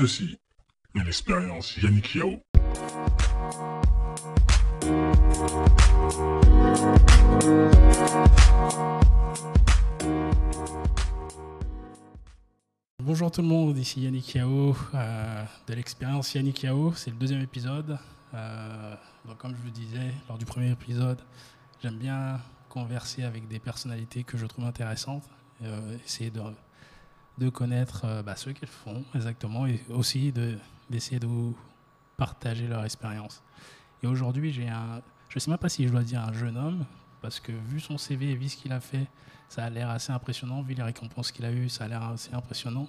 Ceci est l'expérience Yannick Yao. Bonjour tout le monde, ici Yannick Yao euh, de l'expérience Yannick Yao. C'est le deuxième épisode. Euh, comme je vous disais lors du premier épisode, j'aime bien converser avec des personnalités que je trouve intéressantes, euh, essayer de, de connaître euh, bah, ce qu'elles font exactement et aussi de- d'essayer de vous partager leur expérience. Et aujourd'hui, j'ai un, je ne sais même pas si je dois dire un jeune homme, parce que vu son CV et vu ce qu'il a fait, ça a l'air assez impressionnant, vu les récompenses qu'il a eues, ça a l'air assez impressionnant.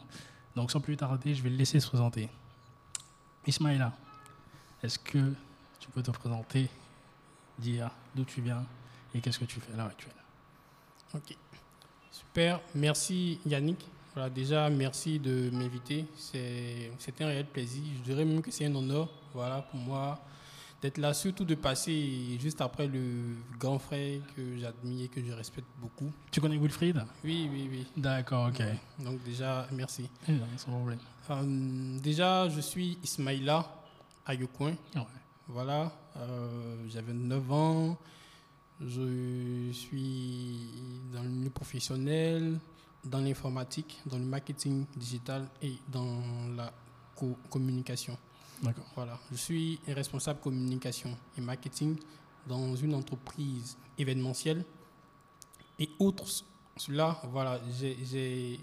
Donc sans plus tarder, je vais le laisser se présenter. Ismaïla, est-ce que tu peux te présenter, dire d'où tu viens et qu'est-ce que tu fais à l'heure actuelle? Ok. Super. Merci Yannick. Voilà, déjà, merci de m'inviter. C'est un réel plaisir. Je dirais même que c'est un honneur voilà, pour moi d'être là, surtout de passer juste après le grand frère que j'admire et que je respecte beaucoup. Tu connais Wilfried? Oui, oui, oui. D'accord, ok. Donc déjà, merci. Eh problème. Euh, déjà, je suis Ismaïla Ayokoin. Ouais. Voilà, euh, j'avais 9 ans. Je suis dans le milieu professionnel, dans l'informatique, dans le marketing digital et dans la co- communication. D'accord. Voilà, je suis responsable communication et marketing dans une entreprise événementielle. Et outre cela, voilà, j'ai-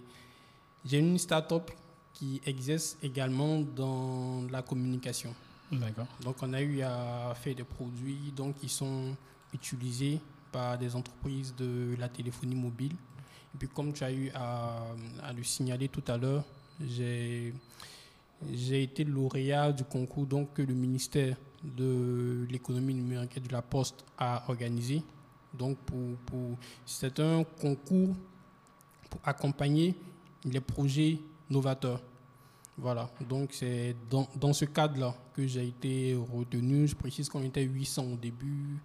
une start-up qui exerce également dans la communication. D'accord. Donc, on a eu à faire des produits donc, qui sont utilisés par des entreprises de la téléphonie mobile. Et puis, comme tu as eu à, le signaler tout à l'heure, j'ai été lauréat du concours donc, que le ministère de l'économie numérique et de la Poste a organisé. Donc, pour, c'est un concours pour accompagner les projets novateurs. Voilà, donc c'est dans, dans ce cadre-là que j'ai été retenu. Je précise qu'on était 800 au début.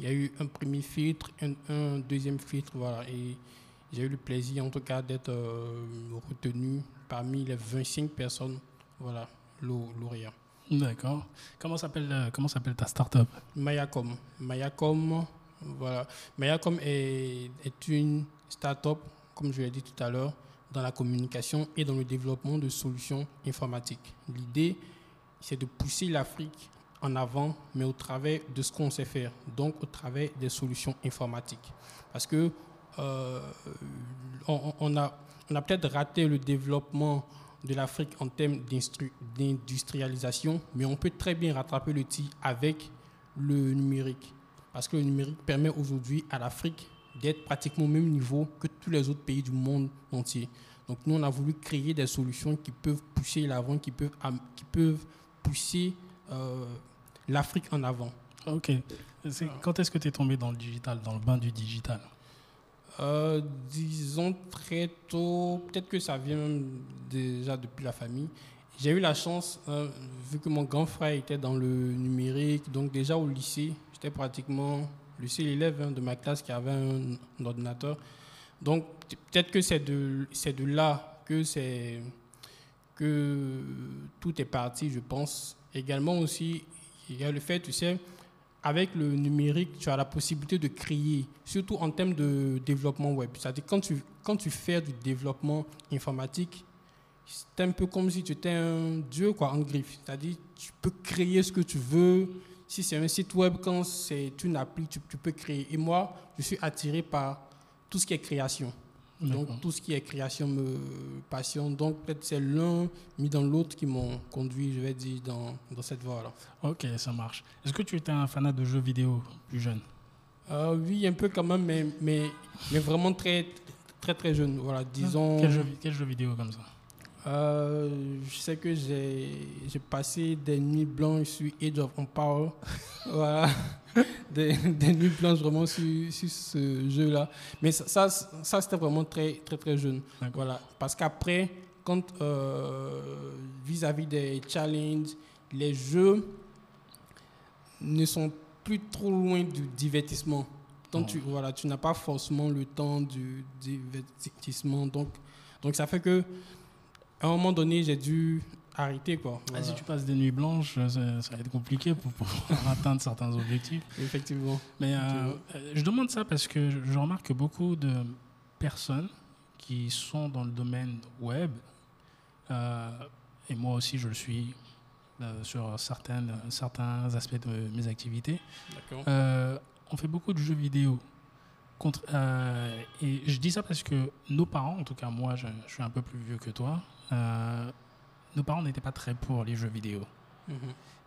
Il y a eu un premier filtre, un, un deuxième filtre, voilà. Et j'ai eu le plaisir, en tout cas, d'être euh, retenu parmi les 25 personnes, voilà, lau- lauréats. D'accord. Comment s'appelle euh, comment s'appelle ta start-up? Mayacom. Mayacom, voilà. Mayacom est, est une start-up, comme je l'ai dit tout à l'heure, dans la communication et dans le développement de solutions informatiques. L'idée, c'est de pousser l'Afrique en avant, mais au travers de ce qu'on sait faire, donc au travers des solutions informatiques. Parce que euh, on, a, peut-être raté le développement de l'Afrique en termes d'industrialisation, mais on peut très bien rattraper le tir avec le numérique. Parce que le numérique permet aujourd'hui à l'Afrique d'être pratiquement au même niveau que tous les autres pays du monde entier. Donc nous, on a voulu créer des solutions qui peuvent pousser l'avant, qui peuvent, pousser euh, l'Afrique en avant. Ok. Quand est-ce que tu es tombé dans le digital, dans le bain du digital? Euh, disons très tôt, peut-être que ça vient déjà depuis la famille. J'ai eu la chance, hein, vu que mon grand frère était dans le numérique, donc déjà au lycée, j'étais pratiquement le seul élève hein, de ma classe qui avait un, ordinateur. Donc peut-être que c'est de, là que, que tout est parti, je pense. Également aussi, il y a le fait, tu sais, avec le numérique, tu as la possibilité de créer, surtout en termes de développement web. C'est-à-dire quand tu, quand tu fais du développement informatique, c'est un peu comme si tu étais un dieu quoi, en griffe. C'est-à-dire tu peux créer ce que tu veux. Si c'est un site web, quand c'est une appli, tu, tu peux créer. Et moi, je suis attiré par tout ce qui est création. Donc tout ce qui est création me passionne. Donc peut-être c'est l'un mis dans l'autre qui m'ont conduit, je vais dire, dans, dans cette voie-là. Ok, ça marche. Est-ce que tu étais un fanat de jeux vidéo plus jeune? Euh, oui, un peu quand même, mais, mais, mais vraiment très, très, très jeune. Voilà, disons. quel jeu, quel jeu vidéo comme ça? Euh, je sais que j'ai j'ai passé des nuits blanches sur Age of Empire. voilà. Des, des nuits blanches vraiment sur, sur ce jeu-là. Mais ça, ça, ça, c'était vraiment très, très, très jeune. Voilà. Parce qu'après, quand euh, vis-à-vis des challenges, les jeux ne sont plus trop loin du divertissement. Donc, tu, voilà, tu n'as pas forcément le temps du divertissement. Donc, donc ça fait que, à un moment donné, j'ai dû arrêter. Quoi. Ah, si tu passes des nuits blanches, ça, ça va être compliqué pour pouvoir atteindre certains objectifs. Effectivement. Mais euh, je demande ça parce que je, remarque que beaucoup de personnes qui sont dans le domaine web, euh, et moi aussi je le suis euh, sur certaines, certains aspects de mes activités, euh, on fait beaucoup de jeux vidéo. Contre, euh, et je dis ça parce que nos parents, en tout cas moi je, je suis un peu plus vieux que toi, euh, nos parents n'étaient pas très pour les jeux vidéo. Mhm.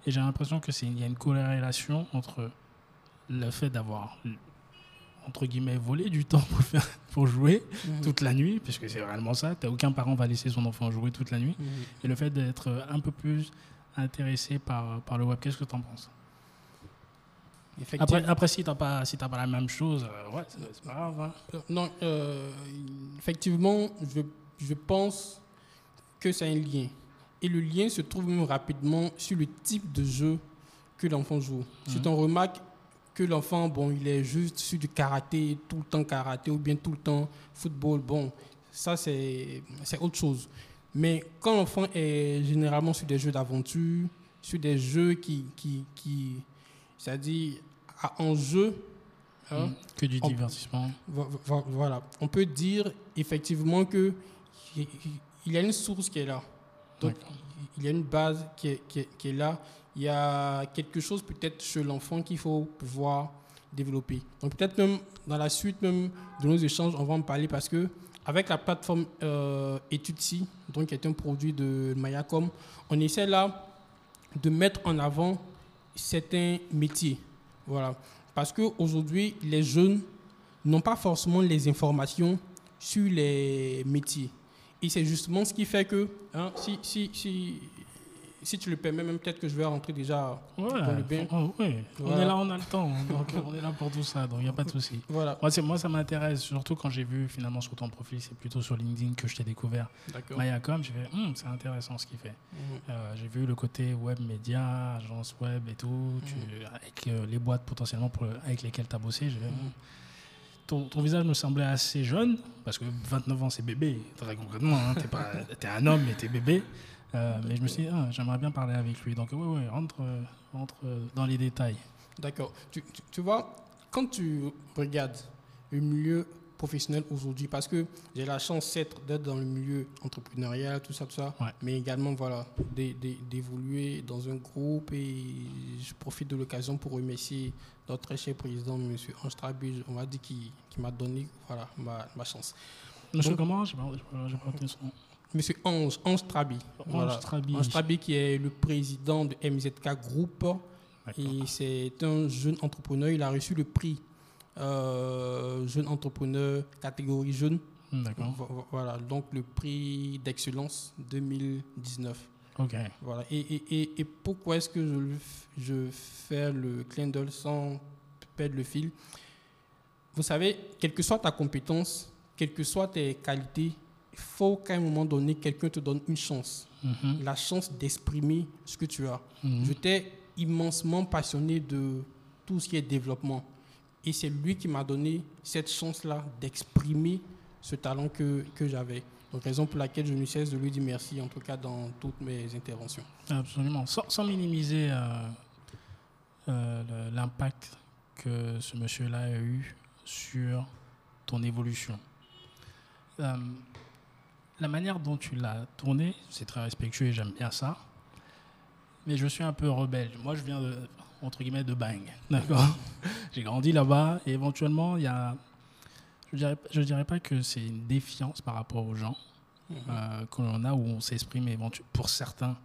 Et j'ai l'impression que c'est il y a une corrélation entre le fait d'avoir entre guillemets volé du temps pour faire pour jouer Mhm. toute la nuit, puisque c'est réellement ça. Aucun parent va laisser son enfant jouer toute la nuit. Mhm. Et le fait d'être un peu plus intéressé par, par le web, qu'est-ce que tu en penses? Après, après, si t'as pas si t'as pas la même chose, euh, ouais, c'est c'est pas grave. hein. Euh, Non, euh, effectivement, je, je pense que c'est un lien. Et le lien se trouve même rapidement sur le type de jeu que l'enfant joue. Si on remarque que l'enfant, bon, il est juste sur du karaté, tout le temps karaté, ou bien tout le temps football, bon, ça c'est autre chose. Mais quand l'enfant est généralement sur des jeux d'aventure, sur des jeux qui, qui, qui c'est-à-dire à enjeu, hein, Mm. Que du On- divertissement. Vo- vo- Voilà. On peut dire effectivement que il y a une source qui est là. Donc, il y a une base qui est, qui est- qui est là. Il y a quelque chose peut-être chez l'enfant qu'il faut pouvoir développer. Donc, peut-être même dans la suite même de nos échanges, on va en parler parce que avec la plateforme euh, Etudsi, donc qui est un produit de Mayacom, on essaie là de mettre en avant certains métiers. Voilà. Parce qu'aujourd'hui, les jeunes n'ont pas forcément les informations sur les métiers. Et c'est justement ce qui fait que, hein, si, si, si, si tu le permets, même peut-être que je vais rentrer déjà Ouais, dans le bain. oh, on est là, on a le temps, donc on est là pour tout ça, donc il n'y a pas de souci. Voilà. Moi, moi, ça m'intéresse, surtout quand j'ai vu finalement sur ton profil, c'est plutôt sur LinkedIn que je t'ai découvert. Mayacom, j'ai fait, Hum, c'est intéressant ce qu'il fait. Mhm. Euh, j'ai vu le côté web média, agence web et tout, tu- avec euh, les boîtes potentiellement pour avec lesquelles tu as bossé. j'ai fait, Mhm. Ton, ton visage me semblait assez jeune, parce que 29 ans c'est bébé, très concrètement. Hein, t'es, pas, t'es un homme mais t'es bébé. Euh, mais je me suis dit, ah, j'aimerais bien parler avec lui. Donc, ouais, ouais, rentre, rentre dans les détails. D'accord. Tu, tu- tu vois, quand tu regardes le milieu professionnel aujourd'hui, parce que j'ai la chance d'être, d'être dans le milieu entrepreneurial, tout ça, tout ça, Ouais. mais également voilà, d'é- d'é- d'évoluer dans un groupe et je profite de l'occasion pour remercier notre très cher président, M. Ange on va dire, qui, qui m'a donné voilà, ma, ma chance. Monsieur, Donc- comment? Retenu son nom. Monsieur Ange, Ange Trabi. Ange Trabi. Ange Trabi qui est le président de MZK Group. Et c'est un jeune entrepreneur. Il a reçu le prix euh, jeune entrepreneur catégorie jeune. D'accord. Vo- vo- Voilà, donc le prix d'excellence 2019. Ok. Voilà. Et, et, et, et pourquoi est-ce que je, je fais le clin d'œil sans perdre le fil? Vous savez, quelle que soit ta compétence, quelles que soient tes qualités, il faut qu'à un moment donné, quelqu'un te donne une chance. Mhm. La chance d'exprimer ce que tu as. Mhm. J'étais immensement passionné de tout ce qui est développement. Et c'est lui qui m'a donné cette chance-là d'exprimer ce talent que, que j'avais. Donc, raison pour laquelle je ne cesse de lui dire merci, en tout cas dans toutes mes interventions. Absolument. Sans, minimiser euh, euh, l'impact que ce monsieur-là a eu sur ton évolution. Euh, la manière dont tu l'as tourné, c'est très respectueux et j'aime bien ça. Mais je suis un peu rebelle. Moi, je viens de, entre guillemets, de Bang. D'accord? J'ai grandi là-bas et éventuellement, il y a. Je dirais, je dirais pas que c'est une défiance par rapport aux gens euh, que l'on a où on s'exprime pour certains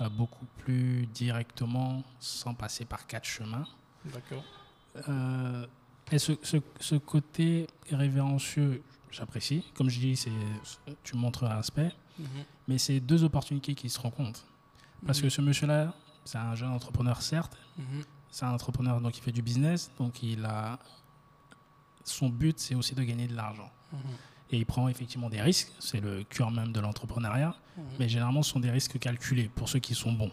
euh, beaucoup plus directement sans passer par quatre chemins. D'accord. Euh, et ce, ce- ce côté révérencieux, j'apprécie. Comme je dis, c'est, tu montres un aspect, mais c'est deux opportunités qui se rencontrent. Parce que ce monsieur-là, c'est un jeune entrepreneur, certes, c'est un entrepreneur donc il fait du business, donc il a son but c'est aussi de gagner de l'argent. Et il prend effectivement des risques, c'est le cœur même de l'entrepreneuriat, mais généralement ce sont des risques calculés pour ceux qui sont bons.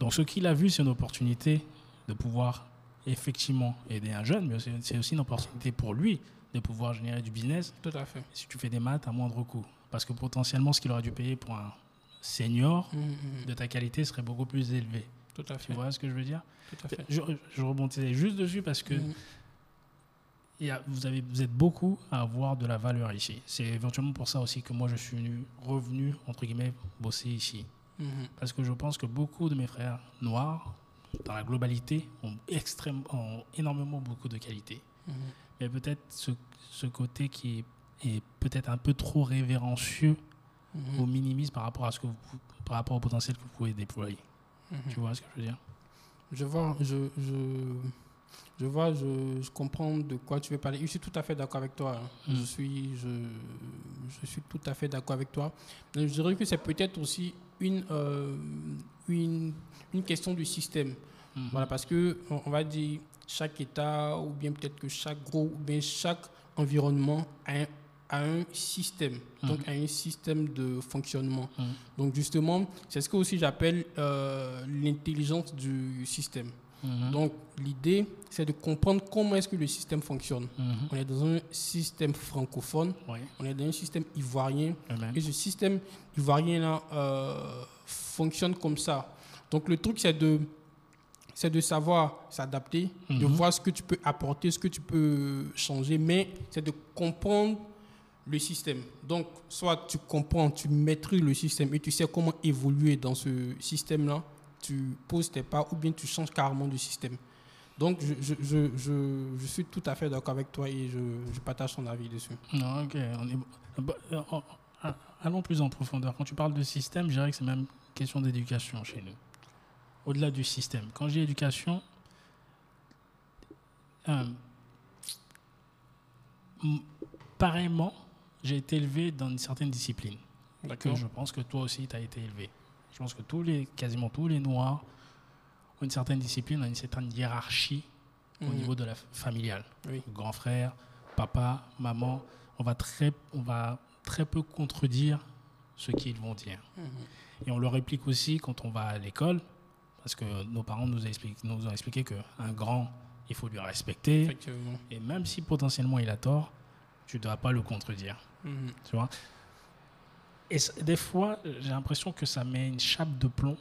Donc ce qu'il a vu, c'est une opportunité de pouvoir effectivement aider un jeune, mais c'est- aussi une opportunité pour lui de pouvoir générer du business Tout à fait. si tu fais des maths à moindre coût. Parce que potentiellement, ce qu'il aurait dû payer pour un senior, Mhm, mhm. de ta qualité serait beaucoup plus élevé. Tout à Tu fait. vois ce que je veux dire? Tout à fait. je, je rebondissais juste dessus parce que Mhm. Il y a- vous, avez, vous êtes beaucoup à avoir de la valeur ici. C'est éventuellement pour ça aussi que moi je suis venu- revenu, entre guillemets, bosser ici. Mhm. Parce que je pense que beaucoup de mes frères noirs, dans la globalité, ont, extrême, ont énormément beaucoup de qualités. Mhm. Mais peut-être ce, ce côté qui est, est peut-être un peu trop révérencieux Mhm. ou minimise par rapport, à ce que vous, par rapport au potentiel que vous pouvez déployer. Mhm. Tu vois ce que je veux dire? Je vois, je, je, je vois, je, je comprends de quoi tu veux parler. Je suis tout à fait d'accord avec toi. hein. Mm. Je suis, je, je suis tout à fait d'accord avec toi. Je dirais que c'est peut-être aussi une, euh, une, une question du système. Mhm. Voilà, parce que on, on va dire chaque État ou bien peut-être que chaque groupe ou bien chaque environnement a un, a un système, donc a un système de fonctionnement. Donc justement, c'est ce que aussi j'appelle euh, l'intelligence du système. Mhm. Donc l'idée, c'est de comprendre comment est-ce que le système fonctionne. Mhm. On est dans un système francophone, Oui, on est dans un système ivoirien, et ce système ivoirien-là euh, fonctionne comme ça. Donc le truc, c'est de, c'est de savoir s'adapter, de Mhm. voir ce que tu peux apporter, ce que tu peux changer, mais c'est de comprendre le système. Donc, soit tu comprends, tu maîtrises le système et tu sais comment évoluer dans ce système-là, tu poses tes pas ou bien tu changes carrément de système. Donc, je, je, je, je, suis tout à fait d'accord avec toi et je, je partage ton avis dessus. Non, ok. On est... euh, Allons plus en profondeur. Quand tu parles de système, je dirais que c'est même question d'éducation chez nous. Au-delà du système. Quand j'ai éducation, euh, pareillement, j'ai été élevé dans une certaine discipline. D'accord je pense que toi aussi, tu as été élevé. Je pense que tous les, quasiment tous les Noirs ont une certaine discipline, ont une certaine hiérarchie au Mhm. niveau de la familiale. Oui. Grand frère, papa, maman, on va très, on va très peu contredire ce qu'ils vont dire. Mhm. Et on le réplique aussi quand on va à l'école, parce que nos parents nous, expliquent- nous ont expliqué qu'un grand, il faut lui respecter, et même si potentiellement il a tort, tu ne dois pas le contredire. Mhm. Tu vois? Et des fois, j'ai l'impression que ça met une chape de plomb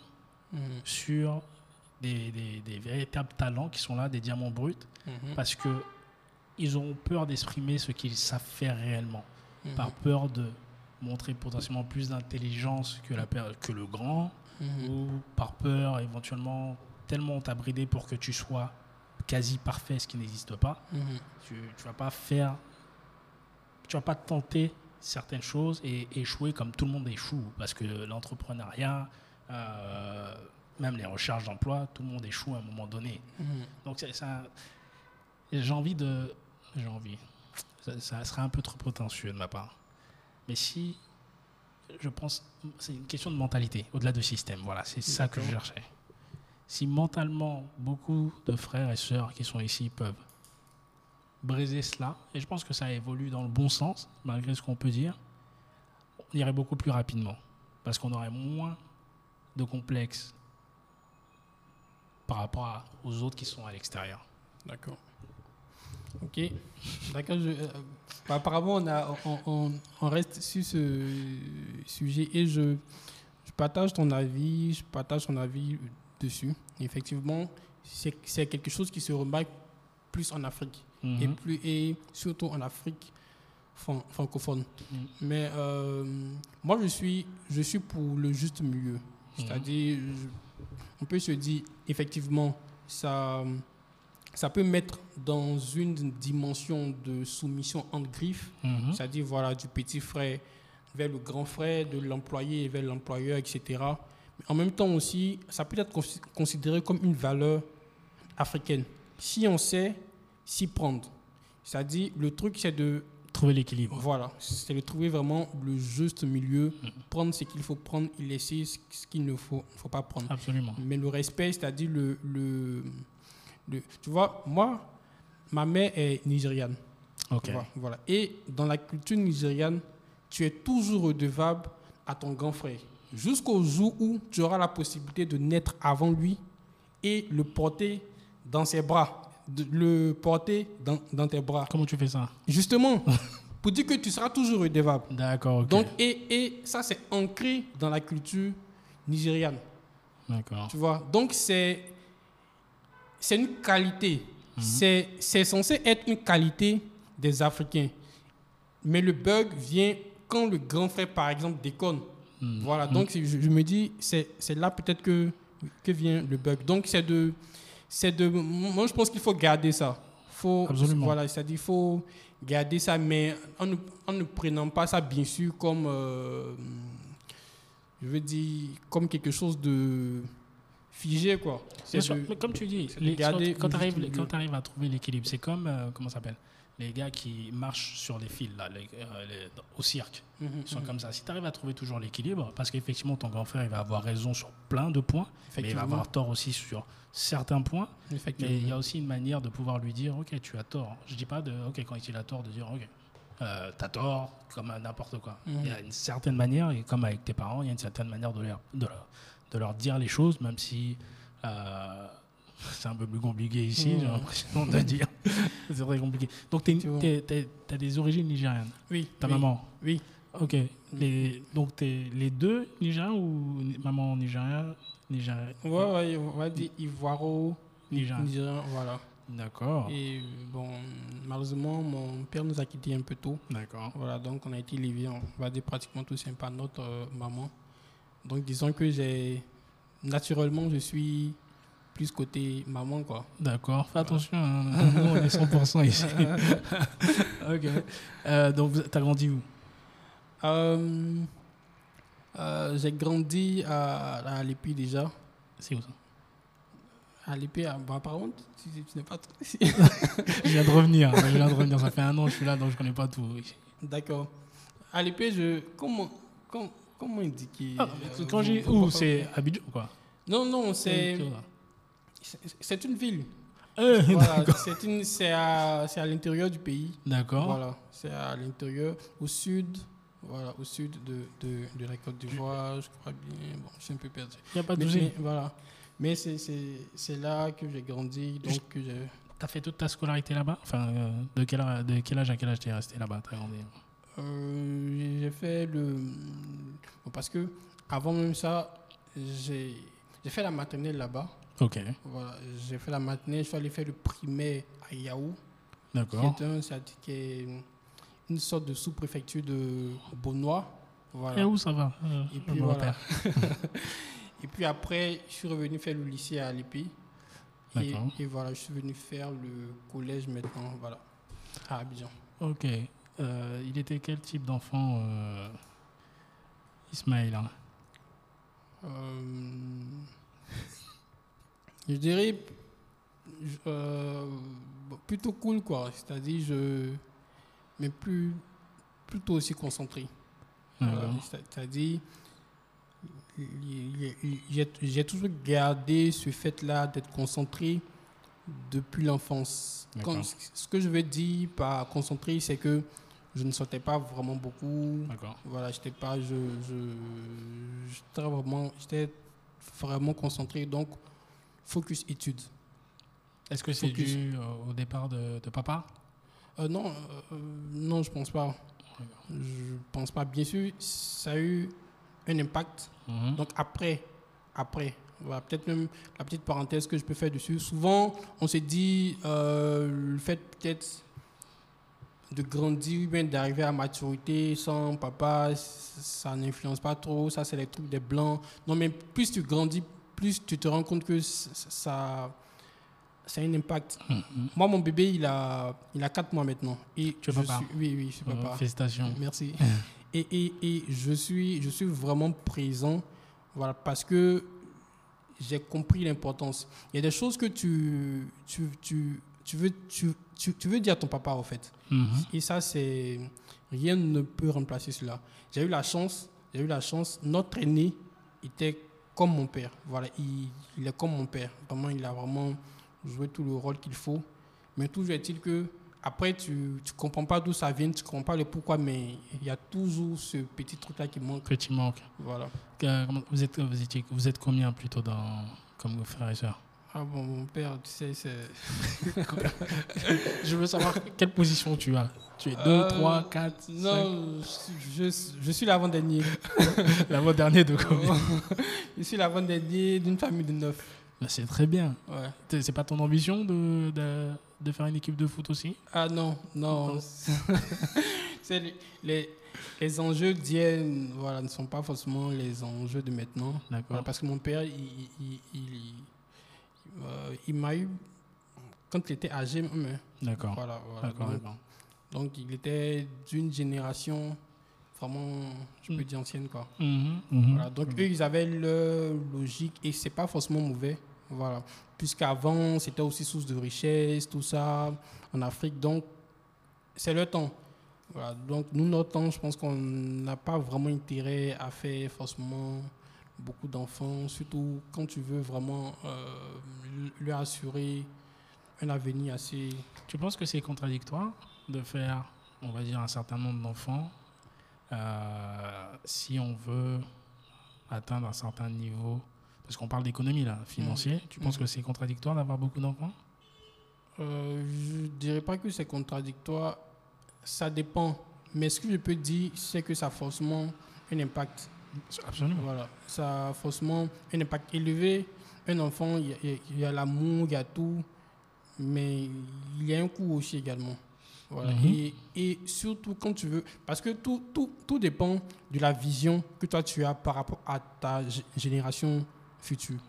Mhm. sur des, des- des véritables talents qui sont là, des diamants bruts, Mhm. parce que ils ont peur d'exprimer ce qu'ils savent faire réellement, Mhm. par peur de montrer potentiellement plus d'intelligence que, la per- que le grand, ou par peur éventuellement tellement on t'a bridé pour que tu sois quasi parfait, ce qui n'existe pas. Tu ne vas pas faire, tu vas pas tenter certaines choses et échouer comme tout le monde échoue, parce que l'entrepreneuriat, euh, même les recherches d'emploi, tout le monde échoue à un moment donné. Mhm. Donc ça, j'ai envie de, j'ai envie, ça, ça serait un peu trop prétentieux de ma part. Mais si, je pense, c'est une question de mentalité, au-delà de système. Voilà, c'est ça que je cherchais. Si mentalement, beaucoup de frères et sœurs qui sont ici peuvent briser cela, et je pense que ça évolue dans le bon sens, malgré ce qu'on peut dire, on irait beaucoup plus rapidement, parce qu'on aurait moins de complexes par rapport aux autres qui sont à l'extérieur. D'accord. Ok. D'accord. je- euh, bah, apparemment, on, a, on, on- on reste sur ce sujet et je, je partage ton avis. Je partage ton avis dessus. Effectivement, c'est c'est quelque chose qui se remarque plus en Afrique et, Mhm. plus, et surtout en Afrique fran- francophone. Mhm. Mais euh, moi, je suis, je suis pour le juste milieu. C'est-à-dire, je- on peut se dire, effectivement, ça, ça peut mettre dans une dimension de soumission en griffe, Mhm. c'est-à-dire, voilà, du petit frère vers le grand frère, de l'employé vers l'employeur, etc. Mais en même temps aussi, ça peut être consi- considéré comme une valeur africaine. Si on sait s'y prendre. C'est-à-dire, le truc, c'est de Trouver l'équilibre. voilà, c'est de trouver vraiment le juste milieu, prendre ce qu'il faut prendre et laisser ce qu'il ne faut, faut pas prendre. Absolument. Mais le respect, c'est-à-dire le, le, le- Tu vois, moi, ma mère est nigériane. Ok. vois, voilà. Et dans la culture nigériane, tu es toujours redevable à ton grand frère. Jusqu'au jour où tu auras la possibilité de naître avant lui et le porter dans ses bras, de le porter dans, dans tes bras. Comment tu fais ça? Justement, pour dire que tu seras toujours redevable. D'accord, ok. Donc, et, et ça, c'est ancré dans la culture nigériane. D'accord. Tu vois? Donc, c'est c'est une qualité. C'est c'est censé être une qualité des Africains. Mais le bug vient quand le grand frère, par exemple, déconne. Voilà, donc je, je me dis, c'est c'est là peut-être que, que vient le bug. Donc, c'est de, c'est de. Moi, je pense qu'il faut garder ça. Faut, Absolument. Voilà, c'est-à-dire faut garder ça, mais en ne, en ne prenant pas ça, bien sûr, comme. euh, je veux dire, comme quelque chose de figé, quoi. C'est comme tu dis, les- garder quand tu arrives, à trouver l'équilibre, c'est comme, euh, comment ça s'appelle? Les gars qui marchent sur les fils, là, les- euh, les- au cirque. Ils sont mhm. comme ça. Si tu arrives à trouver toujours l'équilibre, parce qu'effectivement, ton grand frère, il va avoir raison sur plein de points, mais il va avoir tort aussi sur certains points. Mais il y a aussi une manière de pouvoir lui dire, ok, tu as tort. Je dis pas de, ok, quand il a tort, de dire, ok, euh, t'as tort, comme n'importe quoi. Mhm. Il y a une certaine manière, et comme avec tes parents, il y a une certaine manière de leur, de leur, de leur dire les choses, même si euh, c'est un peu plus compliqué ici, Mhm. j'ai l'impression de dire. c'est très compliqué. Donc, tu as des origines nigériennes? Oui. Ta oui, maman? Oui. Ok. Les, donc, t'es les deux nigériens ou maman nigérien Nigérien? Ouais, ouais, on va dire ivoiro, Nigérien. nigérien, voilà. D'accord. Et bon, malheureusement, mon père nous a quittés un peu tôt. D'accord. Voilà, donc on a été élevés, on va dire pratiquement tous c'est par notre euh, maman. Donc disons que j'ai naturellement je suis plus côté maman quoi. D'accord. Fais attention, hein. nous on est 100% ici. ok. Euh, donc tu as grandi où? Euh, euh, j'ai grandi à, à l'épée déjà. C'est où ça? À l'épée, à- bon, apparemment tu, n'es pas trop ici. Je viens de revenir. Je viens de revenir. Ça fait un an que je suis là, donc je connais pas tout. D'accord. À l'épée, je comment comment comment indiquer Ah, quand j'ai où? C'est Abidjan quoi Non non c'est c'est- une ville. Euh, Voilà, c'est à à l'intérieur du pays. D'accord. Voilà, c'est à l'intérieur, au sud, voilà, au sud de, de, de la Côte d'Ivoire, je crois bien. Bon, je suis un peu perdu. Il n'y a pas de Mais, mais voilà. Mais c'est- là que j'ai grandi, donc que j'ai. Tu as fait toute ta scolarité là-bas? Enfin, euh, de, quel, âge- de quel âge à quel âge t'es resté là-bas T'as grandi? Euh, j'ai fait le. bon, parce que avant même ça, j'ai fait la maternelle là-bas. Ok. Voilà, j'ai fait la maternelle, je suis allé faire le primaire à Yahoo, qui D'accord. un, c'est- une sorte de sous-préfecture de Beaunois. Voilà. Et où ça va? Euh, Et puis me voilà. repère. et puis après, je suis revenu faire le lycée à l'épée. Et, et voilà, je suis venu faire le collège maintenant, voilà, à Abidjan. Ok. Euh, il était quel type d'enfant, euh, Ismaël hein? Euh, je dirais euh, plutôt cool, quoi. C'est-à-dire, je. Mais plus, plutôt aussi concentré. C'est- C'est-à-dire, j'ai toujours gardé ce fait-là d'être concentré depuis l'enfance. Ce que je veux dire par concentré, c'est que je ne sortais pas vraiment beaucoup. D'accord. Voilà, j'étais pas, je, je, j'étais vraiment, j'étais vraiment concentré. Donc, focus études. Est-ce que c'est dû euh, au départ de, de papa? Euh, non, euh, euh, non, je pense pas. Je pense pas. Bien sûr, ça a eu un impact. Mhm. Donc après, après, voilà, peut-être même la petite parenthèse que je peux faire dessus. Souvent, on se dit euh, le fait peut-être de grandir, bien d'arriver à maturité sans papa, ça n'influence pas trop. Ça, c'est les trucs des blancs. Non, mais plus tu grandis, plus tu te rends compte que ça, ça a un impact. Mhm. Moi, mon bébé, il a, il a 4 mois maintenant. Et Tu je papa suis- Oui, oui, je suis Euh, papa. Félicitations. Merci. et, et, et je, suis, je suis vraiment présent voilà, parce que j'ai compris l'importance. Il y a des choses que tu, tu, tu, tu, veux, tu, tu, tu veux dire à ton papa, en fait. Mhm. Et ça, c'est. Rien ne peut remplacer cela. J'ai eu la chance, j'ai eu la chance, notre aîné était comme mon père. Voilà, il, il est comme mon père. Vraiment, il a vraiment joué tout le rôle qu'il faut. Mais toujours est-il que, après, tu ne comprends pas d'où ça vient, tu ne comprends pas le pourquoi, mais il y a toujours ce petit truc-là qui manque. Petit manque. Voilà. Euh, comment- vous, êtes, vous, étiez, vous êtes combien plutôt dans, comme frères et sœurs Ah bon, mon père, tu sais, c'est. Je veux savoir quelle position tu as. Tu es 2, Euh, 3, 4, Non, je, je suis l'avant-dernier. L'avant-dernier de combien je suis l'avant-dernier d'une famille de neuf. Bah, C'est très bien. Ouais. C'est pas ton ambition de, de, de faire une équipe de foot aussi? Ah non, non. c'est les, les, les enjeux d'hier voilà, ne sont pas forcément les enjeux de maintenant. D'accord. Voilà, parce que mon père, il, il, il, il- euh, il m'a eu quand il était âgé. mais D'accord. Voilà, Donc, donc, il était d'une génération vraiment, je peux Mm. dire ancienne. Quoi. Mhm, mhm. Voilà, donc eux, ils avaient leur logique et c'est pas forcément mauvais. Voilà. Puisqu'avant, c'était aussi source de richesse, tout ça, en Afrique. Donc, c'est le temps. Voilà. Donc, nous, notre temps, je pense qu'on n'a pas vraiment intérêt à faire forcément beaucoup d'enfants, surtout quand tu veux vraiment euh, leur assurer un avenir assez. Tu penses que c'est contradictoire de faire, on va dire, un certain nombre d'enfants euh, si on veut atteindre un certain niveau? Parce qu'on parle d'économie là, financier. Tu penses Mhm. que c'est contradictoire d'avoir beaucoup d'enfants? Euh, je dirais pas que c'est contradictoire, ça dépend. Mais ce que je peux dire, c'est que ça a forcément un impact. Absolument. Voilà, ça a forcément un impact élevé. Un enfant, il y a- l'amour, il y a tout, mais il y a un coût aussi également. Voilà. Mhm. et, et surtout quand tu veux, parce que tout, tout, tout dépend de la vision que toi tu as par rapport à ta génération future.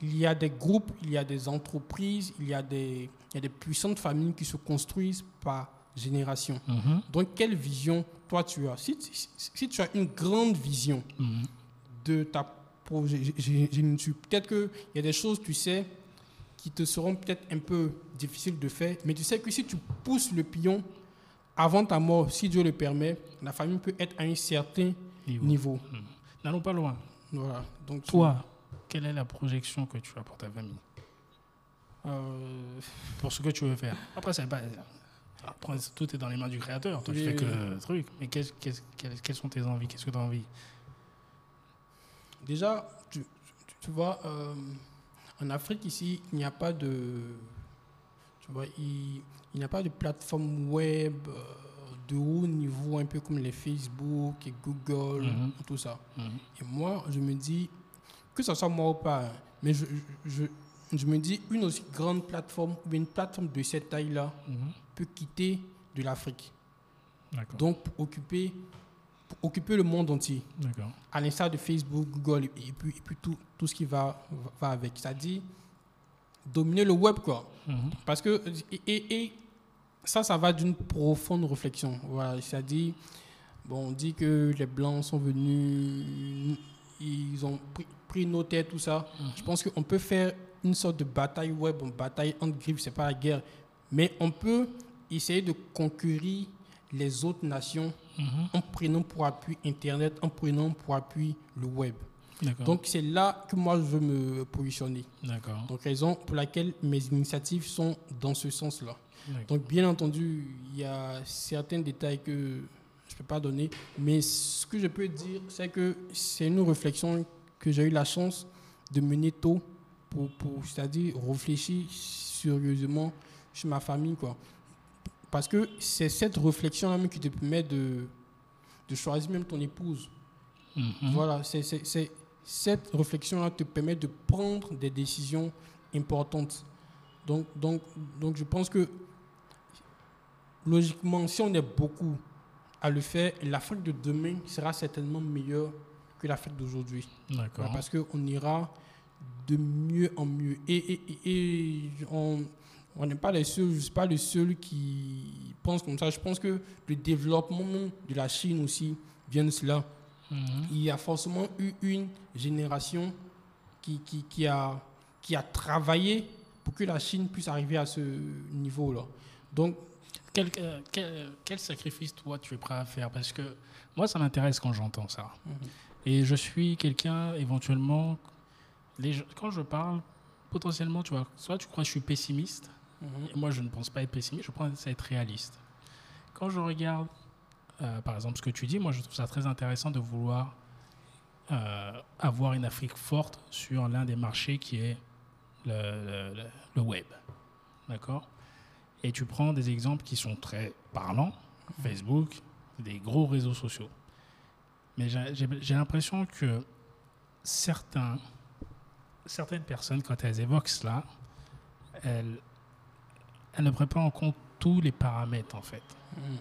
Il y a des groupes, il y a des entreprises, il y a des, il y a des puissantes familles qui se construisent par génération. Mhm, Donc, quelle vision toi tu as? Si, si- si tu as une grande vision mhm. de ta progéniture, peut-être qu'il y a des choses, tu sais, qui te seront peut-être un peu difficiles de faire, mais tu sais que si tu pousses le pion avant ta mort, si Dieu le permet, la famille peut être à un certain Niveau. niveau. N'allons pas loin. Voilà. Donc, Toi, quelle est la projection que tu as pour ta famille? Euh, Pour ce que tu veux faire Après, c'est pas. Après, tout est dans les mains du créateur. Toi, tu fais que oui. truc. Mais qu'est-ce- qu'est-ce- quelles, quelles sont tes envies? Qu'est-ce que tu as envie? Déjà, tu, vois, euh, en Afrique ici, il n'y a pas de, tu vois, il, il n'y a pas de plateforme web euh, de haut niveau, un peu comme les Facebook et Google, Mhm. tout ça. Mhm. Et moi, je me dis, que ce soit moi ou pas, hein, mais je, je, je- je me dis, une aussi grande plateforme, une plateforme de cette taille-là, Mhm. Peut quitter de l'Afrique. Donc, pour occuper, pour occuper le monde entier à l'instar de Facebook, Google et puis, et puis tout, tout ce qui va, va avec. C'est-à-dire dominer le web, quoi. Mhm. Parce que, et, et- et ça, ça va d'une profonde réflexion. Voilà, c'est-à-dire, bon, on dit que les Blancs sont venus, ils ont pris, pris nos têtes, tout ça. Je pense qu'on peut faire une sorte de bataille web, une bataille entre griffes, c'est pas la guerre. Mais on peut essayer de conquérir les autres nations Mhm. en prenant pour appui Internet, en prenant pour appui le web. Donc c'est là que moi je veux me positionner. Donc raison pour laquelle mes initiatives sont dans ce sens-là. Donc bien entendu, il y a certains détails que je ne peux pas donner, mais ce que je peux dire, c'est que c'est une réflexion que j'ai eu la chance de mener tôt, pour, pour c'est-à-dire réfléchir sérieusement sur ma famille. Quoi. Parce que c'est cette réflexion-là même qui te permet de, de choisir même ton épouse. Mhm. Voilà, c'est, cette réflexion-là te permet de prendre des décisions importantes. Donc, donc, donc je pense que logiquement, si on est beaucoup à le faire, l'Afrique de demain sera certainement meilleure que l'Afrique d'aujourd'hui. D'accord. Voilà, parce qu'on ira de mieux en mieux. Et, et- et- et on on n'est pas les seuls, je ne suis pas le seul qui pense comme ça. Je pense que le développement de la Chine aussi vient de cela Mhm. il y a forcément eu une génération qui, qui, qui a, qui a travaillé pour que la Chine puisse arriver à ce niveau-là. Donc, Quel, euh, quel, quel sacrifice, toi, tu es prêt à faire? Parce que moi, ça m'intéresse quand j'entends ça. Mhm. Et je suis quelqu'un, éventuellement, les quand je parle, potentiellement, tu vois, soit tu crois que je suis pessimiste, et moi, je ne pense pas être pessimiste, je pense être réaliste. Quand je regarde, euh, par exemple, ce que tu dis, moi, je trouve ça très intéressant de vouloir euh, avoir une Afrique forte sur l'un des marchés qui est le, le- le- le web. D'accord? Et tu prends des exemples qui sont très parlants. Facebook, des gros réseaux sociaux. Mais j'ai- l'impression que certains, certaines personnes, quand elles évoquent cela, elles, elles ne prennent pas en compte tous les paramètres, en fait. Mhm.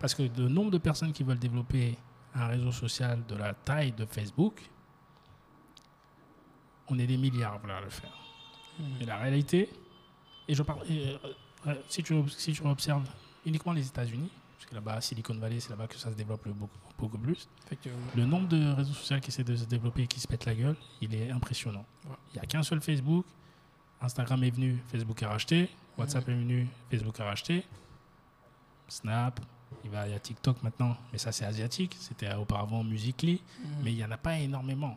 Parce que le nombre de personnes qui veulent développer un réseau social de la taille de Facebook, on est des milliards à vouloir le faire. Et la réalité, et je parle, et, euh, euh, si, tu, si tu observes uniquement les États-Unis, parce que là-bas, Silicon Valley, c'est là-bas que ça se développe le beaucoup, beaucoup plus, le nombre de réseaux sociaux qui essaient de se développer et qui se pètent la gueule, il est impressionnant. Ouais. Il n'y a qu'un seul Facebook. Instagram est venu, Facebook a racheté. WhatsApp est venu, Facebook a racheté. Snap, il, va, il y a TikTok maintenant, mais ça c'est asiatique. C'était auparavant Musically, Mhm. mais il n'y en a pas énormément.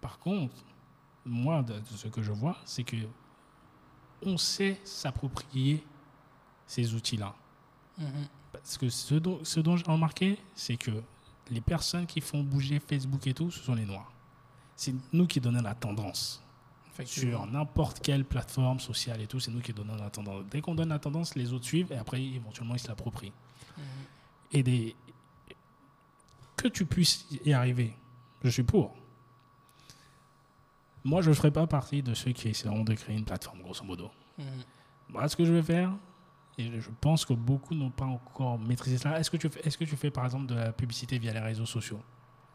Par contre, moi, de, de ce que je vois, c'est que on sait s'approprier ces outils-là. Mhm. Parce que ce dont, ce dont j'ai remarqué, c'est que les personnes qui font bouger Facebook et tout, ce sont les Noirs. C'est nous qui donnons la tendance. Sur n'importe quelle plateforme sociale et tout, c'est nous qui donnons la tendance. Dès qu'on donne la tendance, les autres suivent et après, éventuellement, ils se l'approprient. Mhm. Et des... que tu puisses y arriver, je suis pour. Moi, je ne ferai pas partie de ceux qui essaieront de créer une plateforme, grosso modo. Mhm. Voilà ce que je vais faire. Et je pense que beaucoup n'ont pas encore maîtrisé cela. Est-ce que, tu est-ce que tu fais, par exemple, de la publicité via les réseaux sociaux?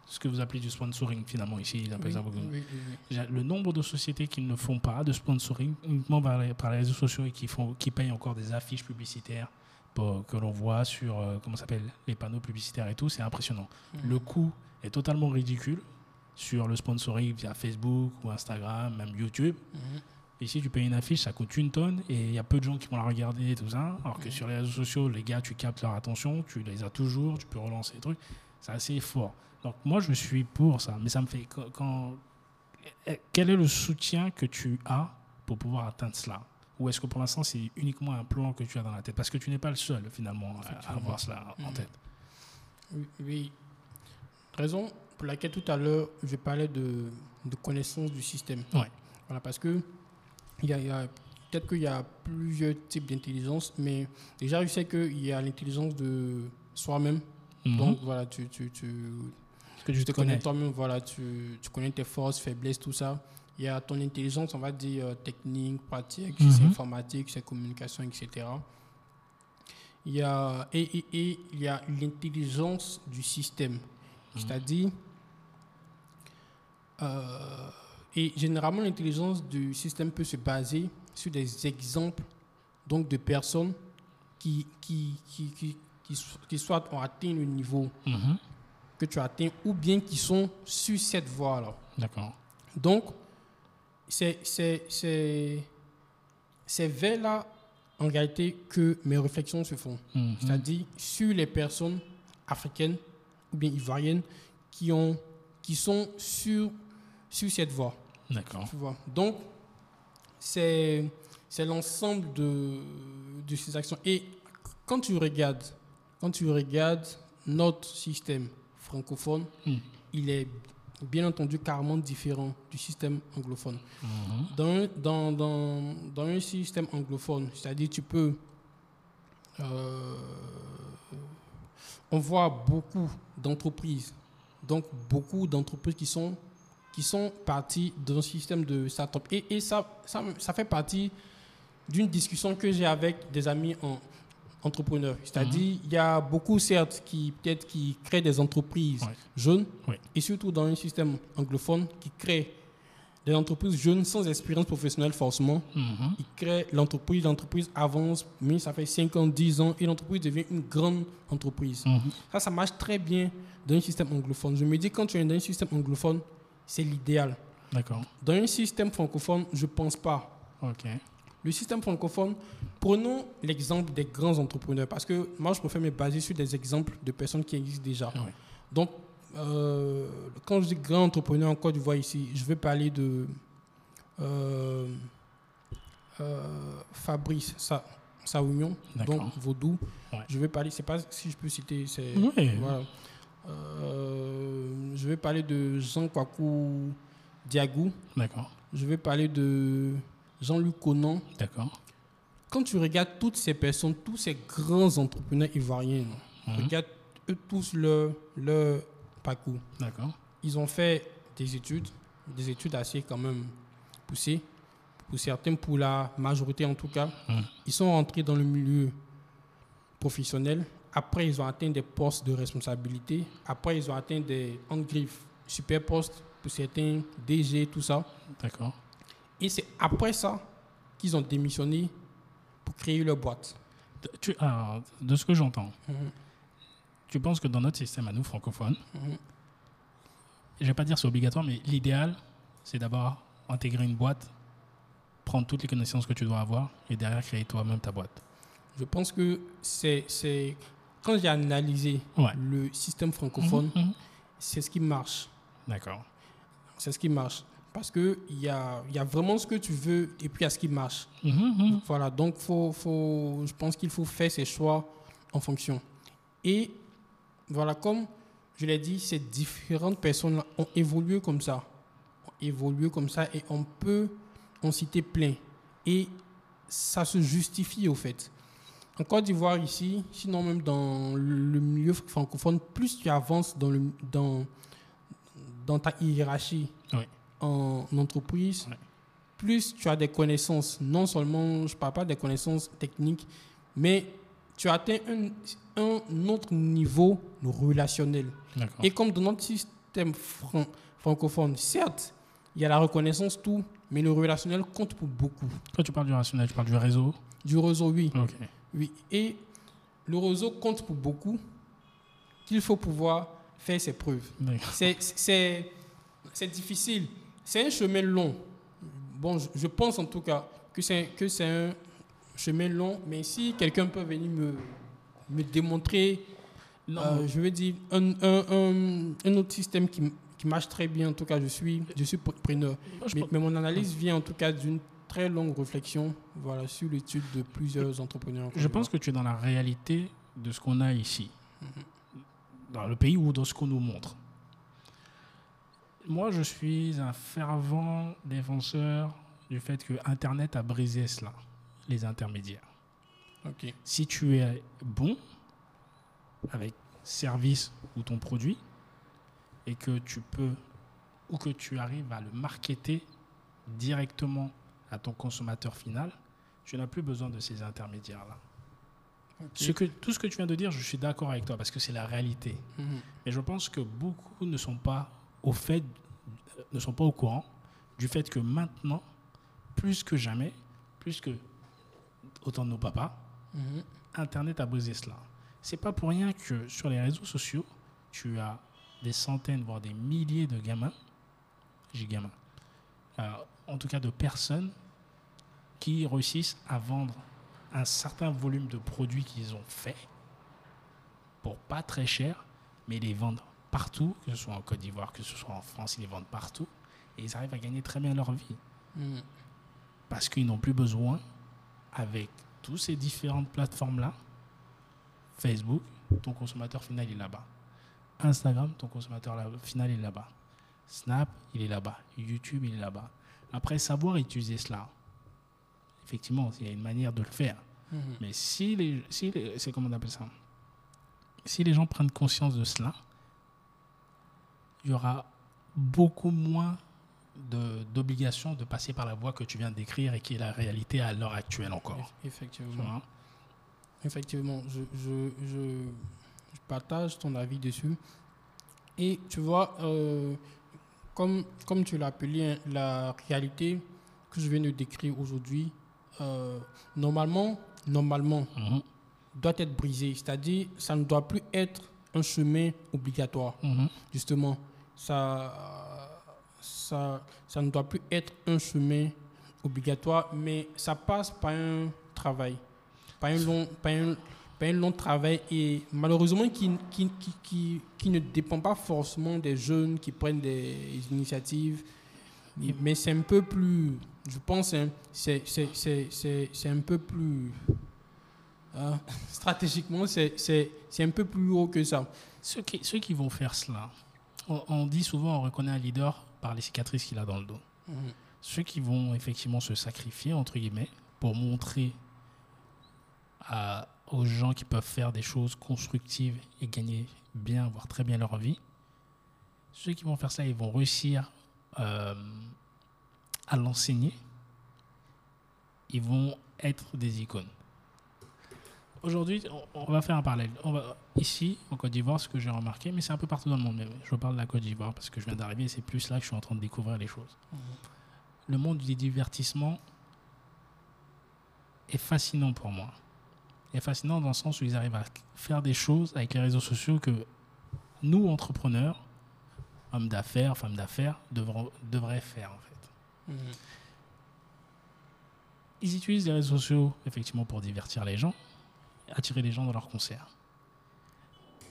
Ce que vous appelez du sponsoring, finalement, ici. Ils appellent Oui, beaucoup. oui, oui, Le nombre de sociétés qui ne font pas de sponsoring uniquement par les, par les réseaux sociaux et qui, font, qui payent encore des affiches publicitaires pour- que l'on voit sur euh, comment s'appelle, les panneaux publicitaires et tout, c'est impressionnant. Le coût est totalement ridicule sur le sponsoring via Facebook ou Instagram, même YouTube. Ici, tu payes une affiche, ça coûte une tonne et il y a peu de gens qui vont la regarder et tout ça. Alors que sur les réseaux sociaux, les gars, tu captes leur attention, tu les as toujours, tu peux relancer les trucs. C'est assez fort. Donc, moi, je suis pour ça. Mais ça me fait. Quand, eh, quel est le soutien que tu as pour pouvoir atteindre cela? Ou est-ce que pour l'instant, c'est uniquement un plan que tu as dans la tête? Parce que tu n'es pas le seul, finalement, à- avoir cela en Mhm. tête. Oui, oui. Raison pour laquelle tout à l'heure, je parlais de, de connaissance du système. Ouais. Voilà, parce que il y a, peut-être qu'il y a plusieurs types d'intelligence, mais déjà, je sais qu'il y a l'intelligence de soi-même. Mhm. Donc, voilà, tu, tu, tu, Que tu tu te connais toi-même, voilà, tu, tu connais tes forces, faiblesses, tout ça. Il y a ton intelligence, on va dire, euh, technique, pratique, si c'est Mhm. informatique, c'est communication, etc. Il y a, et, et- et il y a l'intelligence du système. C'est-à-dire, euh, et généralement, l'intelligence du système peut se baser sur des exemples donc, de personnes qui, qui, qui, qui, qui, qui soit ont atteint le niveau Mhm. Que tu as atteint ou bien qui sont sur cette voie-là. D'accord. Donc, c'est c'est- c'est- c'est vers là, en réalité, que mes réflexions se font. Mhm. C'est-à-dire sur les personnes africaines ou bien ivoiriennes qui, ont, qui sont sur, sur cette voie. D'accord. Tu vois. Donc, c'est c'est l'ensemble de, de ces actions. Et quand tu regardes, quand tu regardes notre système francophone, Mm. il est bien entendu carrément différent du système anglophone. Mhm. Dans, dans, dans, dans un système anglophone, c'est-à-dire tu peux... euh, on voit beaucoup d'entreprises, donc beaucoup d'entreprises qui sont, qui sont parties dans un système de start-up. Et, et ça, ça, ça fait partie d'une discussion que j'ai avec des amis en, entrepreneurs. C'est-à-dire, il y a beaucoup, certes, qui peut-être qui créent des entreprises jeunes, Oui. et surtout dans un système anglophone qui crée des entreprises jeunes sans expérience professionnelle forcément. Mhm. Ils créent l'entreprise, l'entreprise avance, mais ça fait 5 ans, 10 ans, et l'entreprise devient une grande entreprise. Mhm. Ça, ça marche très bien dans un système anglophone. Je me dis, quand tu es dans un système anglophone, c'est l'idéal. D'accord. Dans un système francophone, je ne pense pas. Ok. Le système francophone, prenons l'exemple des grands entrepreneurs, parce que moi, je préfère me baser sur des exemples de personnes qui existent déjà. Ouais. Donc, euh, quand je dis grand entrepreneur en Côte d'Ivoire ici, je vais parler de euh, euh, Fabrice Saounion, D'accord. donc Vaudou. Ouais. Je vais parler, c'est pas si je peux citer, c'est Oui. voilà. Je vais parler de Jean Kwaku Diagou. D'accord. Je vais parler de Jean-Luc Conan. D'accord. Quand tu regardes toutes ces personnes, tous ces grands entrepreneurs ivoiriens, Mhm. regarde eux tous leur, leur parcours. D'accord. Ils ont fait des études, des études assez quand même poussées, pour certains, pour la majorité en tout cas. Mhm. Ils sont rentrés dans le milieu professionnel. Après, ils ont atteint des postes de responsabilité. Après, ils ont atteint des en super postes pour certains, DG, tout ça. D'accord. Et c'est après ça qu'ils ont démissionné pour créer leur boîte. De- tu- alors, de ce que j'entends, tu penses que dans notre système à nous, francophones, je vais pas dire c'est obligatoire, mais l'idéal, c'est d'abord intégrer une boîte, prendre toutes les connaissances que tu dois avoir et derrière créer toi-même ta boîte. Je pense que c'est, quand j'ai analysé Ouais. le système francophone, Mhm, mhm. c'est ce qui marche. D'accord. C'est ce qui marche. Parce qu'il y a, y a vraiment ce que tu veux et puis il y a ce qui marche. Mhm, mhm. Voilà, donc faut, faut, je pense qu'il faut faire ses choix en fonction. Et voilà, comme je l'ai dit, ces différentes personnes ont évolué comme ça. Ont évolué comme ça et on peut en citer plein. Et ça se justifie au fait. En Côte d'Ivoire ici, sinon même dans le milieu francophone, plus tu avances dans, le, dans, dans ta hiérarchie. En entreprise, Ouais. plus tu as des connaissances, non seulement, je parle pas des connaissances techniques, mais tu atteins un, un autre niveau relationnel. Et comme dans notre système fran- francophone, certes, il y a la reconnaissance, tout, mais le relationnel compte pour beaucoup. Quand tu parles du rationnel, tu parles du réseau? Du réseau, oui. Oui. Et le réseau compte pour beaucoup, qu'il faut pouvoir faire ses preuves. C'est difficile. C'est un chemin long. Bon, je, pense en tout cas que c'est que c'est un chemin long, mais si quelqu'un peut venir me, me démontrer, euh, je veux dire, un, un- un- un autre système qui, marche très bien, en tout cas, je suis, je suis pre- preneur. Mais, mon analyse vient en tout cas d'une très longue réflexion voilà, sur l'étude de plusieurs entrepreneurs. Je pense que tu es dans la réalité de ce qu'on a ici, dans le pays ou dans ce qu'on nous montre. Moi, je suis un fervent défenseur du fait que Internet a brisé cela, les intermédiaires. Ok. Si tu es bon avec service ou ton produit et que tu peux ou que tu arrives à le marketer directement à ton consommateur final, tu n'as plus besoin de ces intermédiaires-là. Ce que, tout ce que tu viens de dire, je suis d'accord avec toi parce que c'est la réalité. Mhm. Mais je pense que beaucoup ne sont pas au fait, ne sont pas au courant du fait que maintenant, plus que jamais, plus que autant de nos papas, Mhm. Internet a brisé cela. C'est pas pour rien que sur les réseaux sociaux, tu as des centaines, voire des milliers de gamins, j'ai gamins, euh, en tout cas de personnes qui réussissent à vendre un certain volume de produits qu'ils ont fait pour pas très cher, mais les vendent partout, que ce soit en Côte d'Ivoire, que ce soit en France, ils les vendent partout, et ils arrivent à gagner très bien leur vie Mhm. parce qu'ils n'ont plus besoin, avec toutes ces différentes plateformes-là, Facebook, ton consommateur final est là-bas. Instagram, ton consommateur final est là-bas. Snap, il est là-bas. YouTube, il est là-bas. Après, savoir utiliser cela, effectivement, il y a une manière de le faire. Mhm. Mais si les, si les- c'est comment on appelle ça? Si les gens prennent conscience de cela, il y aura beaucoup moins de- d'obligations de, passer par la voie que tu viens de décrire et qui est la réalité à l'heure actuelle encore. Effectivement. vois Effectivement, je, je, je, je partage ton avis dessus. Et tu vois, euh, comme, comme tu l'as appelé, hein, la réalité que je viens de décrire aujourd'hui, euh, normalement, normalement, Mhm, doit être brisée. C'est-à-dire, ça ne doit plus être un chemin obligatoire. mhm. Justement, ça, ça, ça ne doit plus être un chemin obligatoire, mais ça passe par un travail, par un long, par un, par un long travail et malheureusement qui, qui, qui, qui, qui ne dépend pas forcément des jeunes qui prennent des initiatives, Et- mais c'est un peu plus, je pense, hein, c'est un peu plus, hein, stratégiquement, c'est un peu plus haut que ça. Ceux, qui, ceux qui vont faire cela, on, on dit souvent on reconnaît un leader par les cicatrices qu'il a dans le dos. Mhm. ceux qui vont effectivement se sacrifier, entre guillemets, pour montrer à- aux gens qui peuvent faire des choses constructives et gagner bien, voire très bien leur vie, ceux qui vont faire ça, ils vont réussir euh, à l'enseigner. Ils vont être des icônes. Aujourd'hui, on- on va faire un parallèle. On va, ici, en Côte d'Ivoire, ce que j'ai remarqué, mais c'est un peu partout dans le monde, mais je parle de la Côte d'Ivoire parce que je viens d'arriver et c'est plus là que je suis en train de découvrir les choses. Le monde du divertissement est fascinant pour moi. Est fascinant dans le sens où ils arrivent à faire des choses avec les réseaux sociaux que nous, entrepreneurs, hommes d'affaires, femmes d'affaires, devraient faire en fait. Mhm. Ils utilisent les réseaux sociaux effectivement pour divertir les gens, attirer les gens dans leurs concerts.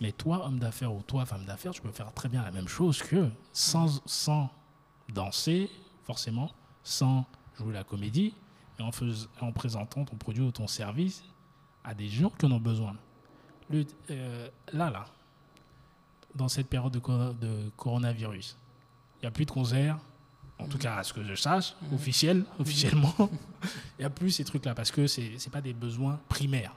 Mais toi, homme d'affaires ou toi, femme d'affaires, tu peux faire très bien la même chose que sans, sans danser, forcément, sans jouer la comédie, et en, fais- en présentant ton produit ou ton service à des gens qui en ont besoin. Le- euh, là, là, dans cette période de, co- de coronavirus, il n'y a plus de concerts, en tout cas à ce que je sache, officiel, officiellement. Il n'y a plus ces trucs-là parce que ce n'est pas des besoins primaires.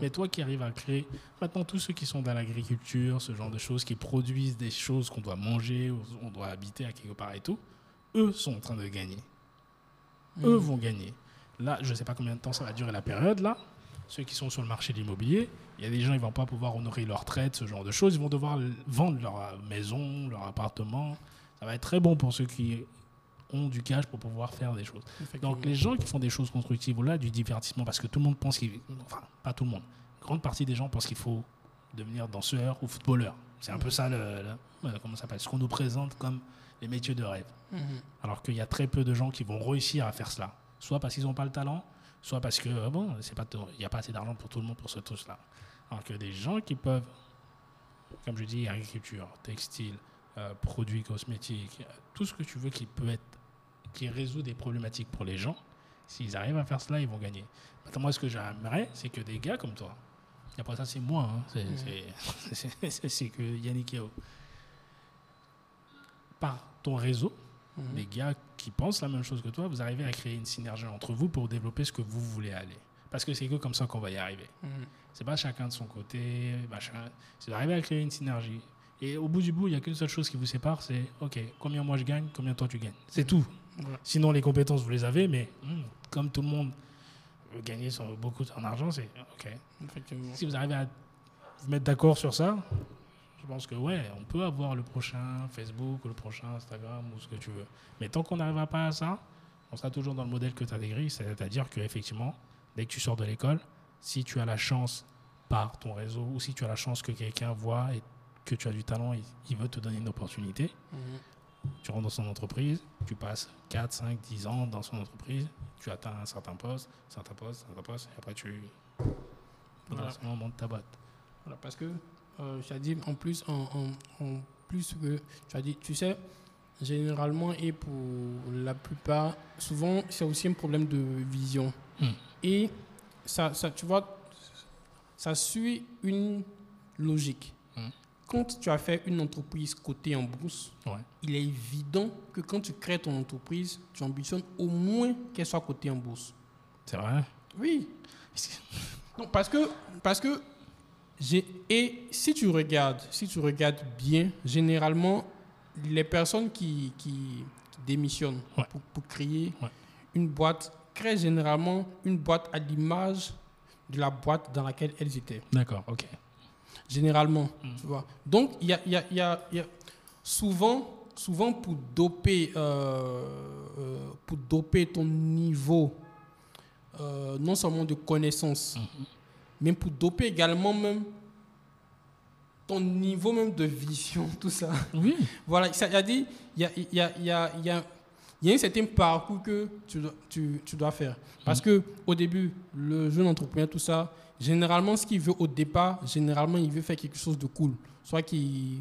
Mais toi qui arrives à créer, maintenant tous ceux qui sont dans l'agriculture, ce genre de choses, qui produisent des choses qu'on doit manger, on doit habiter à quelque part et tout, eux sont en train de gagner. Eux vont gagner. Là, je ne sais pas combien de temps ça va durer la période, là. Ceux qui sont sur le marché de l'immobilier, il y a des gens, ils vont pas pouvoir honorer leur retraite, ce genre de choses. Ils vont devoir vendre leur maison, leur appartement. Ça va être très bon pour ceux qui ont du cash pour pouvoir faire des choses. Donc les gens qui font des choses constructives ou là du divertissement, parce que tout le monde pense qu'il, enfin pas tout le monde, grande partie des gens pensent qu'il faut devenir danseur ou footballeur. C'est un peu ça le, le- comment ça s'appelle, ce qu'on nous présente comme les métiers de rêve. Mhm. Alors qu'il y a très peu de gens qui vont réussir à faire cela, soit parce qu'ils n'ont pas le talent, soit parce que bon, c'est pas, tout- il n'y a pas assez d'argent pour tout le monde pour ce truc-là. Alors que des gens qui peuvent, comme je dis, agriculture, textile, euh, produits cosmétiques, euh, tout ce que tu veux qui peut être, qui résout des problématiques pour les gens, s'ils arrivent à faire cela, ils vont gagner. Maintenant, moi, ce que j'aimerais, c'est que des gars comme toi, et après ça, c'est moi, hein, c'est, c'est que Yannick Yao, par ton réseau, Mhm. des gars qui pensent la même chose que toi, vous arrivez à créer une synergie entre vous pour développer ce que vous voulez aller. Parce que c'est que comme ça qu'on va y arriver. Mhm. C'est pas chacun de son côté, machin. C'est d'arriver à créer une synergie. Et au bout du bout, il n'y a qu'une seule chose qui vous sépare, c'est OK, combien moi je gagne, combien toi tu gagnes. C'est tout. Sinon, les compétences, vous les avez, mais hmm, comme tout le monde veut gagner son- beaucoup en argent, c'est OK. Effectivement. Si vous arrivez à vous mettre d'accord sur ça, je pense que ouais, on peut avoir le prochain Facebook ou le prochain Instagram ou ce que tu veux. Mais tant qu'on n'arrivera pas à ça, on sera toujours dans le modèle que tu as décrit, c'est-à-dire qu'effectivement, dès que tu sors de l'école, si tu as la chance par ton réseau ou si tu as la chance que quelqu'un voit et que tu as du talent et il veut te donner une opportunité, Mhm. Tu rentres dans son entreprise, tu passes 4, 5, 10 ans dans son entreprise, tu atteins un certain poste, certain poste, certain poste, et après tu Voilà. montes ta boîte. Voilà, parce que euh, tu as dit en plus, en, en- en plus que tu as dit, tu sais, généralement et pour la plupart, souvent c'est aussi un problème de vision. Hmm. Et ça, ça, tu vois, ça suit une logique. Hmm. Quand tu as fait une entreprise cotée en bourse, Ouais. il est évident que quand tu crées ton entreprise, tu ambitionnes au moins qu'elle soit cotée en bourse. C'est vrai? Oui. Non, parce que, parce que j'ai, et si tu regardes, si tu regardes bien, généralement, les personnes qui, qui, démissionnent Ouais. pour, pour créer Ouais. une boîte créent généralement une boîte à l'image de la boîte dans laquelle elles étaient. D'accord, ok. Généralement, Mm. tu vois. Donc, il y a, y a- y a- y a- souvent, souvent pour doper, euh, euh, pour doper ton niveau, euh, non seulement de connaissance, Mhm. mais pour doper également même ton niveau même de vision, tout ça. Oui. Voilà, ça a dit, il y a, y, a, y, a, y, a, il y a un certain parcours que tu dois, tu, tu dois faire. Parce que au début, le jeune entrepreneur, tout ça, généralement, ce qu'il veut au départ, généralement, il veut faire quelque chose de cool. Soit qui,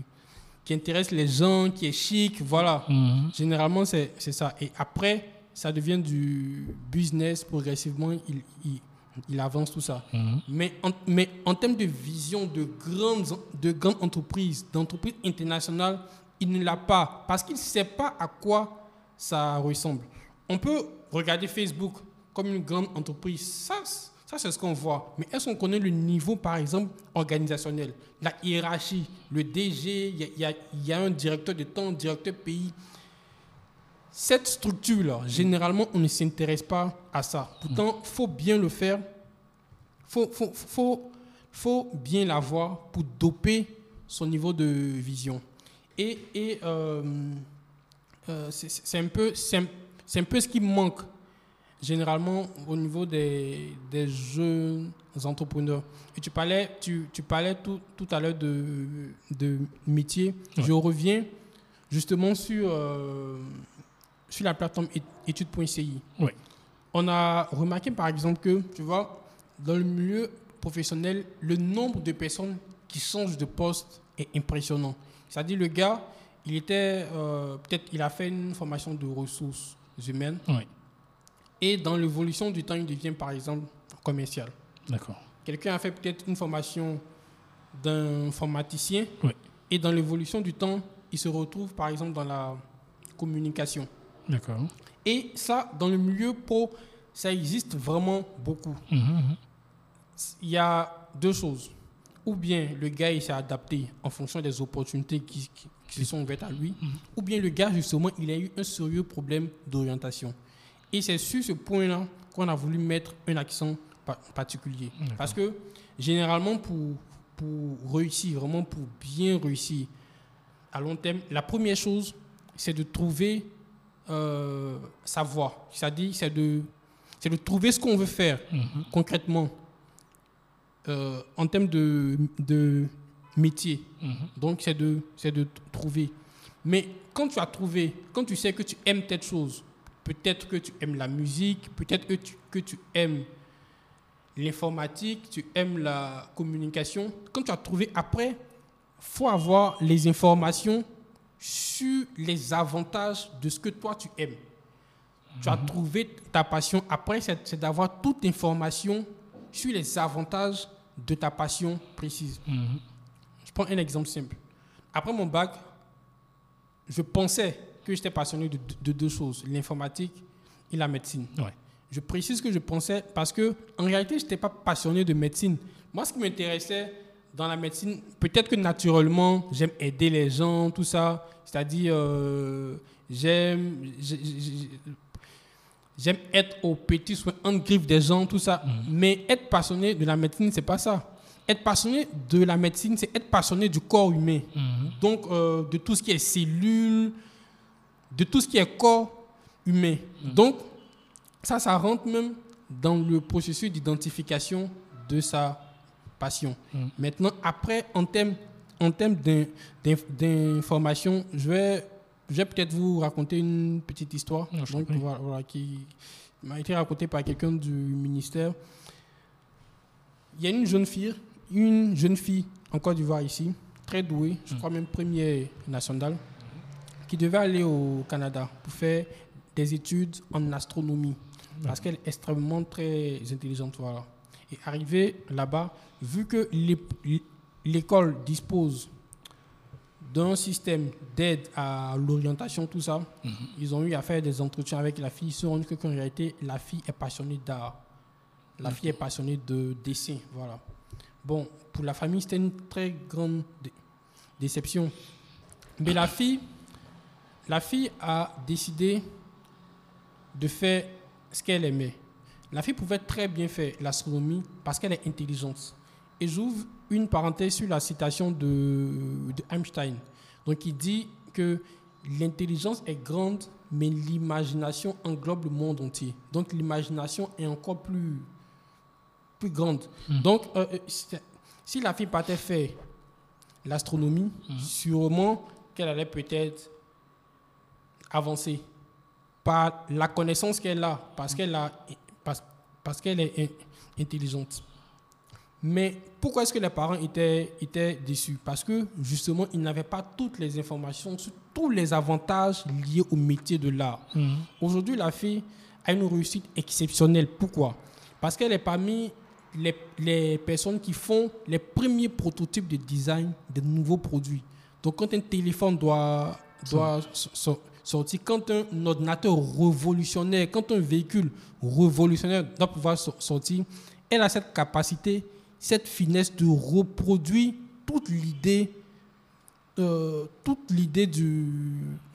qui intéresse les gens, qui est chic, voilà. Mhm. Généralement, c'est ça. Et après, ça devient du business progressivement, il, il, il avance tout ça. Mhm. Mais en, mais en termes de vision de grandes, de grandes entreprises, d'entreprises internationales, il ne l'a pas. Parce qu'il ne sait pas à quoi ça ressemble. On peut regarder Facebook comme une grande entreprise. Ça, ça c'est ce qu'on voit. Mais est-ce qu'on connaît le niveau, par exemple, organisationnel? La hiérarchie, le DG, il y, a- un directeur de temps, directeur pays. Cette structure-là, généralement, on ne s'intéresse pas à ça. Pourtant, il faut bien le faire. Il faut, faut, faut, faut bien l'avoir pour doper son niveau de vision. Et, et euh, euh, c'est- un, un, un peu ce qui manque généralement au niveau des, des jeunes entrepreneurs. Et tu parlais, tu, tu parlais tout, tout à l'heure de, de métier. Ouais. Je reviens justement sur, euh, sur la plateforme études.ci. Oui. On a remarqué par exemple que, tu vois, dans le milieu professionnel, le nombre de personnes qui changent de poste est impressionnant. C'est-à-dire, le gars, il était, euh, peut-être, il a fait une formation de ressources humaines Oui, et dans l'évolution du temps, il devient par exemple commercial. d'accord. Quelqu'un a fait peut-être une formation d'informaticien Oui. et dans l'évolution du temps, il se retrouve par exemple dans la communication. D'accord. Et ça, dans le milieu pro, ça existe vraiment beaucoup. Mhm, mhm. Il y a deux choses. Ou bien le gars, il s'est adapté en fonction des opportunités qui, qui- qui sont ouvertes à lui. Ou bien le gars, justement, il a eu un sérieux problème d'orientation. Et c'est sur ce point-là qu'on a voulu mettre un accent pa- particulier. Parce que généralement, pour, pour réussir, vraiment pour bien réussir à long terme, la première chose, c'est de trouver euh, sa voie. C'est-à-dire, c'est de, c'est de trouver ce qu'on veut faire Mhm. concrètement euh, en termes de, de métier. Mhm. Donc, c'est de, c'est de trouver. Mais quand tu as trouvé, quand tu sais que tu aimes telle chose, peut-être que tu aimes la musique, peut-être que tu, que tu aimes l'informatique, tu aimes la communication, quand tu as trouvé après, faut avoir les informations sur les avantages de ce que toi tu aimes. Tu as trouvé ta passion. Après, c'est c'est d'avoir toute information sur les avantages de ta passion précise. Mhm. Je prends un exemple simple. Après mon bac, je pensais que j'étais passionné de, de deux choses, l'informatique et la médecine. Ouais. Je précise que je pensais parce que en réalité, je n'étais pas passionné de médecine. Moi, ce qui m'intéressait dans la médecine, peut-être que naturellement, j'aime aider les gens, tout ça. C'est-à-dire, euh, j'aime, j'ai- j'ai- j'aime être au petit soin, en griffe des gens, tout ça. Mais être passionné de la médecine, c'est pas ça. Être passionné de la médecine, c'est être passionné du corps humain. Mhm. Donc, euh, de tout ce qui est cellules, de tout ce qui est corps humain. Donc, ça, ça rentre même dans le processus d'identification de sa passion. Mm. Maintenant, après, en termes en d'information, je vais, je vais peut-être vous raconter une petite histoire Non, je t'en donc, prie. voilà, voilà, qui m'a été racontée par quelqu'un du ministère. Il y a une jeune fille, une jeune fille en Côte d'Ivoire ici, très douée, je crois même première nationale, qui devait aller au Canada pour faire des études en astronomie parce qu'elle est extrêmement très intelligente. Voilà. Et arrivée là-bas, vu que l'é- l'école dispose d'un système d'aide à l'orientation, tout ça, ils ont eu à faire des entretiens avec la fille. Ils se sont rendus compte qu'en réalité, la fille est passionnée d'art. La fille est passionnée de dessin. Voilà. Bon, pour la famille, c'était une très grande dé- déception. Mais la fille, la fille a décidé de faire ce qu'elle aimait. La fille pouvait très bien faire l'astronomie parce qu'elle est intelligente. Et j'ouvre une parenthèse sur la citation de, de Einstein. Donc, il dit que l'intelligence est grande, mais l'imagination englobe le monde entier. Donc, l'imagination est encore plus, plus grande. Donc, euh, euh, si- si la fille partait faire l'astronomie, sûrement qu'elle allait peut-être avancer par la connaissance qu'elle a, parce qu'elle a, parce, parce qu'elle est in- intelligente. Mais pourquoi est-ce que les parents étaient, étaient déçus? Parce que justement, ils n'avaient pas toutes les informations sur tous les avantages liés au métier de l'art. Mhm. Aujourd'hui, la fille a une réussite exceptionnelle. Pourquoi? Parce qu'elle est parmi les, les personnes qui font les premiers prototypes de design de nouveaux produits. Donc, quand un téléphone doit, doit so- quand un ordinateur révolutionnaire, quand un véhicule révolutionnaire doit pouvoir so- sortir, elle a cette capacité, cette finesse de reproduire toute l'idée, euh, toute l'idée du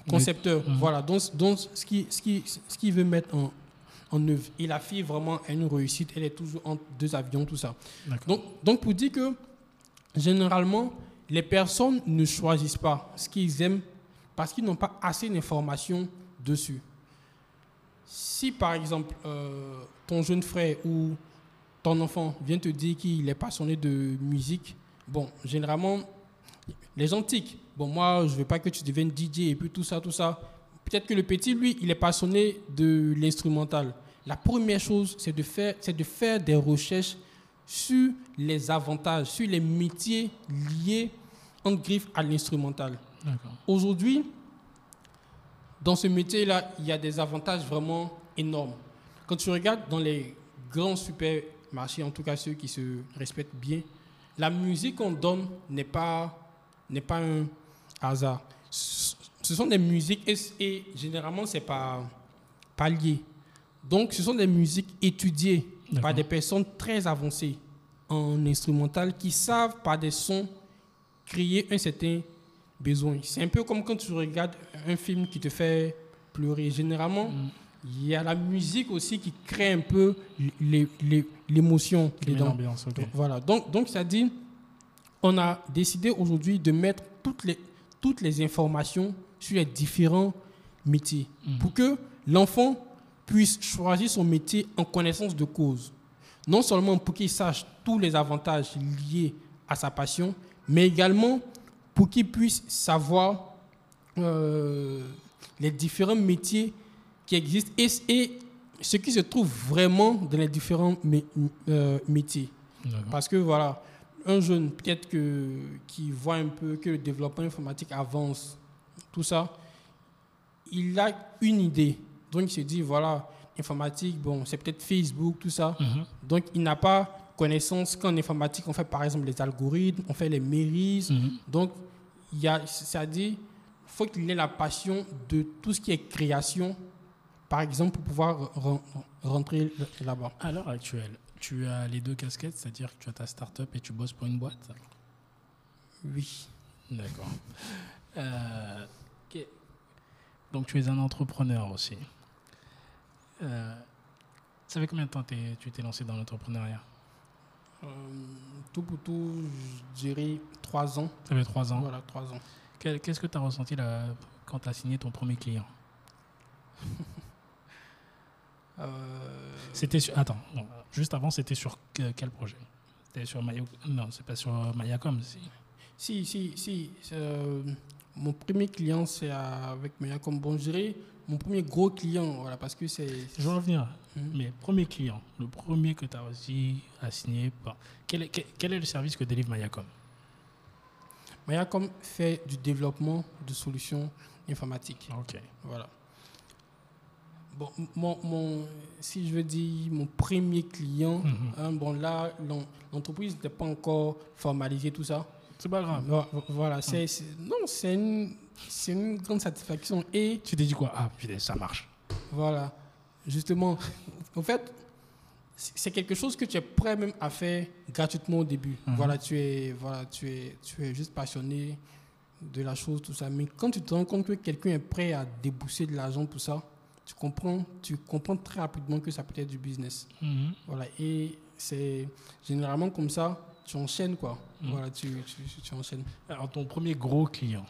concepteur. Voilà, donc, donc ce qui, ce qui, ce qui veut mettre en, en œuvre. Et la fille vraiment a une réussite. Elle est toujours entre deux avions, tout ça. Donc, donc pour dire que généralement, les personnes ne choisissent pas ce qu'ils aiment parce qu'ils n'ont pas assez d'informations dessus. Si par exemple, euh, ton jeune frère ou ton enfant vient te dire qu'il est passionné de musique, bon, généralement, les gens tiquent. Bon, moi, je ne veux pas que tu deviennes DJ et puis tout ça, tout ça. Peut-être que le petit, lui, il est passionné de l'instrumental. La première chose, c'est de c'est de faire des recherches sur les avantages, sur les métiers liés en griffe à l'instrumental. Aujourd'hui, dans ce métier-là, il y a des avantages vraiment énormes. Quand tu regardes dans les grands supermarchés, en tout cas ceux qui se respectent bien, la musique qu'on donne n'est pas, n'est pas un hasard. Ce sont des musiques et, et généralement, c'est pas, pas lié. Donc, ce sont des musiques étudiées par des personnes très avancées en instrumental qui savent par des sons créer un certain besoin. C'est un peu comme quand tu regardes un film qui te fait pleurer. Généralement, il y a la musique aussi qui crée un peu l'é- l'é- l'émotion dedans. l'ambiance, ok. Donc, voilà. Donc, donc ça dit, on a décidé aujourd'hui de mettre toutes les, toutes les informations sur les différents métiers pour que l'enfant puisse choisir son métier en connaissance de cause. Non seulement pour qu'il sache tous les avantages liés à sa passion, mais également pour qu'il puisse savoir euh, les différents métiers qui existent et, et ce qui se trouve vraiment dans les différents mé- euh, métiers. Parce que voilà, un jeune peut-être que qui voit un peu que le développement informatique avance, tout ça, il a une idée. Donc il se dit voilà, informatique, bon, c'est peut-être Facebook, tout ça. Mhm. Donc il n'a pas connaissance qu'en informatique on fait par exemple les algorithmes, on fait les mairies. Mhm. Donc il y a, c'est-à-dire, faut qu'il ait la passion de tout ce qui est création, par exemple, pour pouvoir ren- rentrer là-bas. À l'heure actuelle, tu as les deux casquettes, c'est-à-dire que tu as ta start-up et tu bosses pour une boîte? Oui. D'accord. Euh, donc tu es un entrepreneur aussi. Euh, ça fait combien de temps tu t'es lancé dans l'entrepreneuriat? Tout pour tout, je dirais trois ans. Ça fait trois ans. Voilà, trois ans. Qu'est-ce que tu as ressenti là, quand tu as signé ton premier client? Euh, C'était sur... Attends, non, juste avant, c'était sur que- quel projet? C'était sur Maya... Non, c'est pas sur Mayacom. si. si, si, si. euh, mon premier client, c'est avec Maya comme bon, je dirais mon premier gros client, voilà, parce que c'est. Je vais revenir. Mais premier client, le premier que tu as réussi à signer, par- quel est, quel, quel est le service que délivre Mayacom? Mayacom fait du développement de solutions informatiques. Ok. Voilà. Bon, mon, mon- si je veux dire mon premier client, Mhm. hein, bon là, l'en- l'entreprise n'était pas encore formalisée, tout ça. C'est pas grave. Vo- Voilà, c'est- non, c'est une, c'est une grande satisfaction. Et Tu t'es dit quoi? Ah, putain, ça marche. voilà, justement, en fait, c'est quelque chose que tu es prêt même à faire gratuitement au début. Mhm. Voilà, tu es, voilà, tu es, tu es juste passionné de la chose, tout ça. Mais quand tu te rends compte que quelqu'un est prêt à débousser de l'argent, tout ça, tu comprends, tu comprends très rapidement que ça peut être du business. Mhm. Voilà, et c'est généralement comme ça, tu enchaînes quoi. Mhm. Voilà, tu, tu, tu enchaînes. Alors, ton premier gros client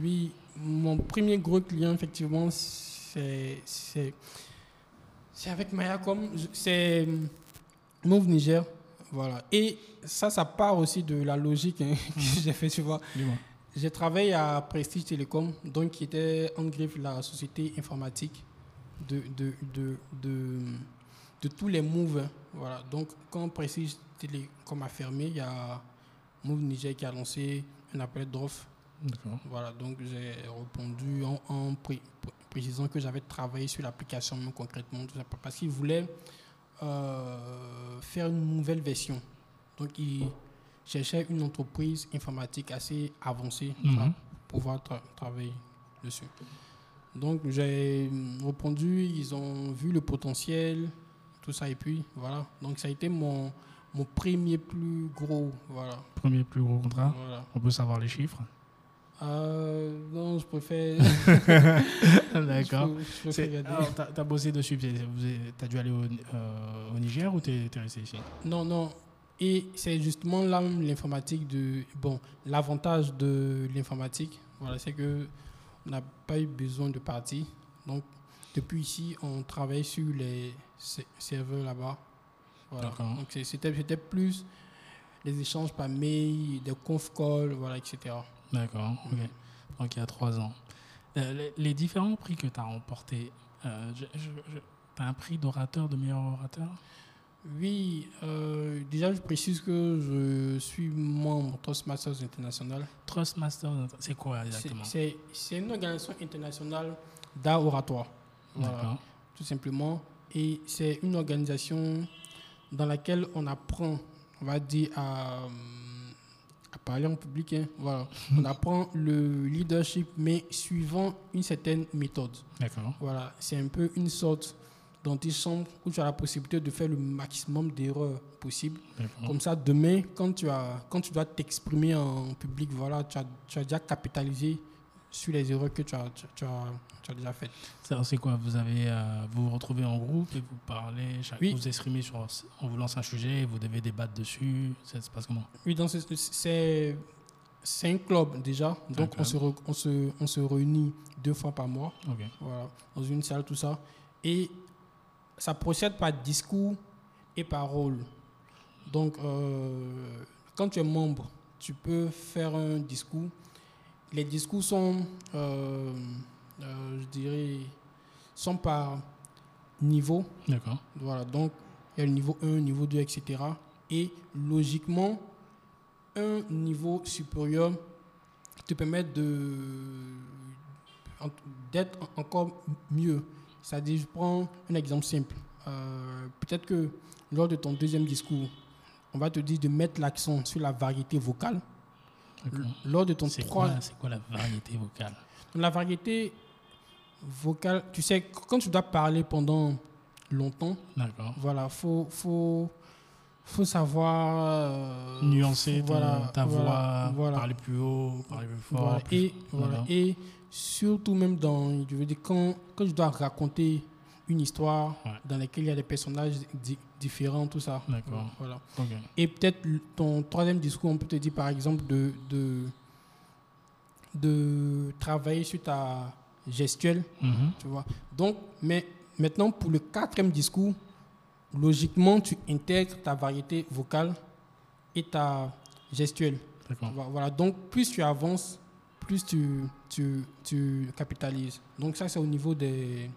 Oui, mon premier gros client, effectivement, c'est c'est avec Mayacom. C'est euh, Move Niger. Voilà. Et ça, ça part aussi de la logique hein, que j'ai fait, tu vois. J'ai travaillé à Prestige Telecom, donc qui était en griffe la société informatique de, de, de, de, de tous les moves. hein. Voilà. Donc, quand Prestige Telecom a fermé, il y a Move Niger qui a lancé un appel d'offres voilà, donc j'ai répondu en, en pré- pré- précisant que j'avais travaillé sur l'application concrètement, tout ça, parce qu'ils voulaient euh, faire une nouvelle version. Donc ils cherchaient une entreprise informatique assez avancée Mhm. voilà, pour pouvoir tra- travailler dessus. Donc j'ai répondu, ils ont vu le potentiel, tout ça, et puis voilà. Donc ça a été mon, mon premier plus gros, voilà. Premier plus gros contrat. voilà. On peut savoir les chiffres? Euh, non, je préfère. D'accord. T'as as bossé dessus. T'as dû aller au, euh, au Niger ou t'es es resté ici? Non, non. Et c'est justement là l'informatique de. Bon, l'avantage de l'informatique, voilà, c'est que on n'a pas eu besoin de partir. Donc, depuis ici, on travaille sur les serveurs là-bas. Voilà. Donc, c'était plus les échanges par mail, des conf calls, voilà, etc. D'accord. Donc il y a trois ans. Euh, les, les différents prix que tu as remportés, euh, tu as un prix d'orateur, de meilleur orateur? Oui, euh, déjà, je précise que je suis membre Toastmasters International. Trustmaster, c'est quoi exactement? C'est c'est une organisation internationale d'art oratoire. Voilà, tout simplement. Et c'est une organisation dans laquelle on apprend, on va dire, à, à parler en public. hein, voilà. on apprend le leadership, mais suivant une certaine méthode. D'accord. Voilà, c'est un peu une sorte d'antichambre où tu as la possibilité de faire le maximum d'erreurs possibles. Comme ça, demain, quand tu, as, quand tu dois t'exprimer en public, voilà, tu as, tu as déjà capitalisé sur les erreurs que tu as, tu, tu as, tu as déjà faites. C'est quoi? Vous avez euh, vous vous retrouvez en groupe et vous parlez, chaque, Oui. vous exprimez sur, on vous lance un sujet et vous devez débattre dessus. Ça se passe comment? Oui, c'est- c'est un club déjà. Donc, on se, re- on, se, on se réunit deux fois par mois, Ok. voilà, dans une salle, tout ça. Et ça procède par discours et parole. Donc, euh, quand tu es membre, tu peux faire un discours. Les discours sont, euh, euh, je dirais, sont par niveau. D'accord. Voilà, donc il y a le niveau 1, niveau 2, etc. Et logiquement, un niveau supérieur te permet de d'être en- encore mieux. C'est-à-dire, je prends un exemple simple. Euh, Peut-être que lors de ton deuxième discours, on va te dire de mettre l'accent sur la variété vocale. Lors de ton C'est trois- quoi, c'est quoi la variété vocale? La variété vocale, tu sais, quand tu dois parler pendant longtemps, D'accord. voilà, faut faut faut savoir euh, Nuancer ta, voilà, ta voilà, voix, voilà. parler plus haut, parler plus fort. Plus- et et surtout même dans je veux dire quand quand je dois raconter une histoire Ouais. dans laquelle il y a des personnages di- différents tout ça D'accord. voilà Ok. et peut-être ton troisième discours on peut te dire par exemple de de de travailler sur ta gestuelle Mhm. tu vois. Donc, mais maintenant, pour le quatrième discours, logiquement, tu intègres ta variété vocale et ta gestuelle. D'accord. Voilà. Donc, plus tu avances, plus tu, tu, tu capitalises. Donc, ça, c'est au niveau des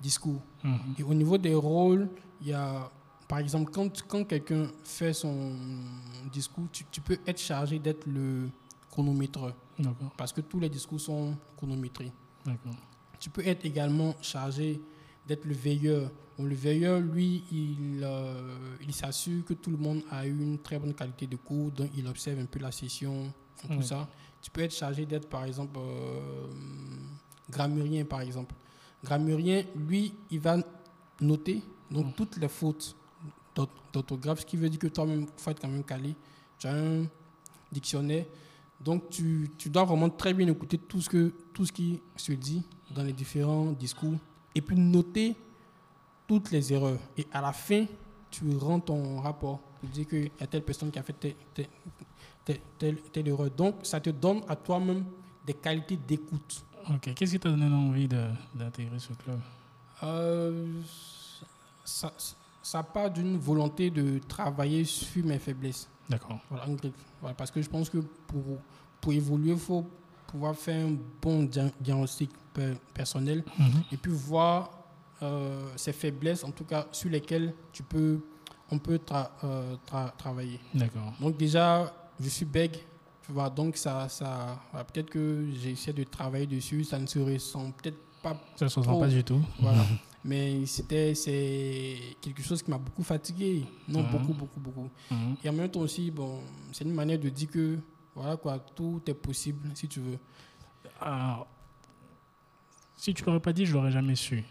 discours. Mhm. Et au niveau des rôles, il y a, par exemple, quand, quand quelqu'un fait son discours, tu, tu peux être chargé d'être le chronométreur. Parce que tous les discours sont chronométrés. Tu peux être également chargé d'être le veilleur. Bon, le veilleur, lui, il, euh, il s'assure que tout le monde a une très bonne qualité de cours, donc il observe un peu la session, tout Oui. ça. Tu peux être chargé d'être, par exemple, euh, grammairien, par exemple. Grammairien, lui, il va noter donc Mm. toutes les fautes d'ort- d'orthographe, ce qui veut dire que toi-même, il faut être quand même calé. Tu as un dictionnaire. Donc, tu, tu dois vraiment très bien écouter tout ce, que, tout ce qui se dit dans les différents discours et puis noter toutes les erreurs. Et à la fin, tu rends ton rapport. Tu dis qu'il y a telle personne qui a fait telle, telle, telle, telle- telle erreur. Donc, ça te donne à toi-même des qualités d'écoute. Ok. Qu'est-ce qui t'a donné l'envie de- d'intégrer ce club? Euh, ça, ça part d'une volonté de travailler sur mes faiblesses. D'accord. Voilà. Voilà, parce que je pense que pour, pour évoluer, il faut pouvoir faire un bon dia- diagnostic per- personnel Mhm. et puis voir euh, ses faiblesses, en tout cas sur lesquelles tu peux, on peut tra- euh, tra- travailler. D'accord. Donc déjà, je suis bègue, tu vois, donc ça, ça peut-être que j'essaie de travailler dessus, ça ne se ressent peut-être pas Ça ne se ressent pas du tout. voilà. Mais c'était c'est quelque chose qui m'a beaucoup fatigué. Non, Mhm. beaucoup, beaucoup, beaucoup. Mhm. Et en même temps aussi, bon, c'est une manière de dire que voilà quoi, tout est possible si tu veux. Alors, Si tu l'aurais pas dit, je l'aurais jamais su.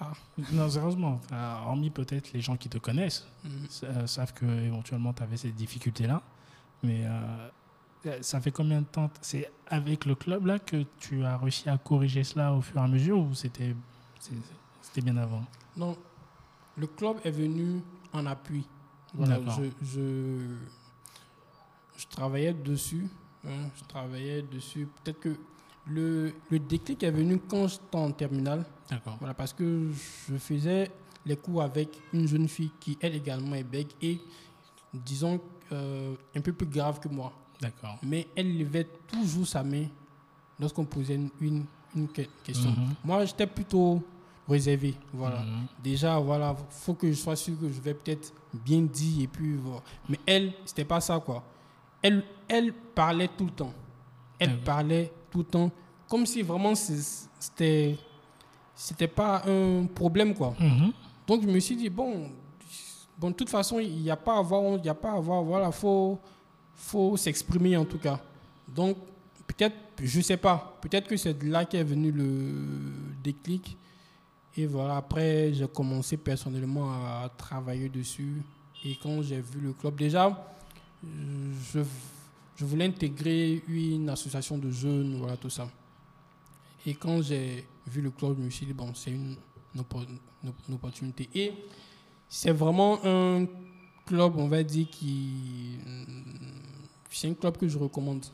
Ah. Non, sérieusement. hormis peut-être les gens qui te connaissent, Mhm. euh, savent que éventuellement tu avais cette difficulté-là. Mais euh, ça fait combien de temps C'est avec le club là que tu as réussi à corriger cela au fur et à mesure ou c'était bien avant? Non, le club est venu en appui. Voilà, je, je, je travaillais dessus. hein, je travaillais dessus. Peut-être que le, le déclic est venu quand j'étais en terminale. D'accord. Voilà, parce que je faisais les cours avec une jeune fille qui, elle également, est bègue et, disons, euh, un peu plus grave que moi. D'accord. Mais elle levait toujours sa main lorsqu'on posait une, une, une que- question. Mhm. Moi, j'étais plutôt réservé. Voilà. Mhm. Déjà, voilà, faut que je sois sûr que je vais peut-être bien dire et puis voilà. Mais elle, c'était pas ça, quoi. Elle, elle parlait tout le temps. Elle D'accord. parlait tout le temps, comme si vraiment c'était, c'était pas un problème, quoi. Mhm. Donc je me suis dit bon, bon de toute façon il n'y a pas à avoir, il y a pas à avoir, voilà, faut, faut s'exprimer en tout cas. Donc peut-être, je sais pas, peut-être que c'est de là qu'est venu le déclic. Et voilà, après j'ai commencé personnellement à travailler dessus. Et quand j'ai vu le club, déjà, je, je voulais intégrer une association de jeunes, voilà tout ça. Et quand j'ai vu le club, je me suis dit, bon, c'est une- une opportunité. Et c'est vraiment un club, on va dire, qui. C'est un club que je recommande.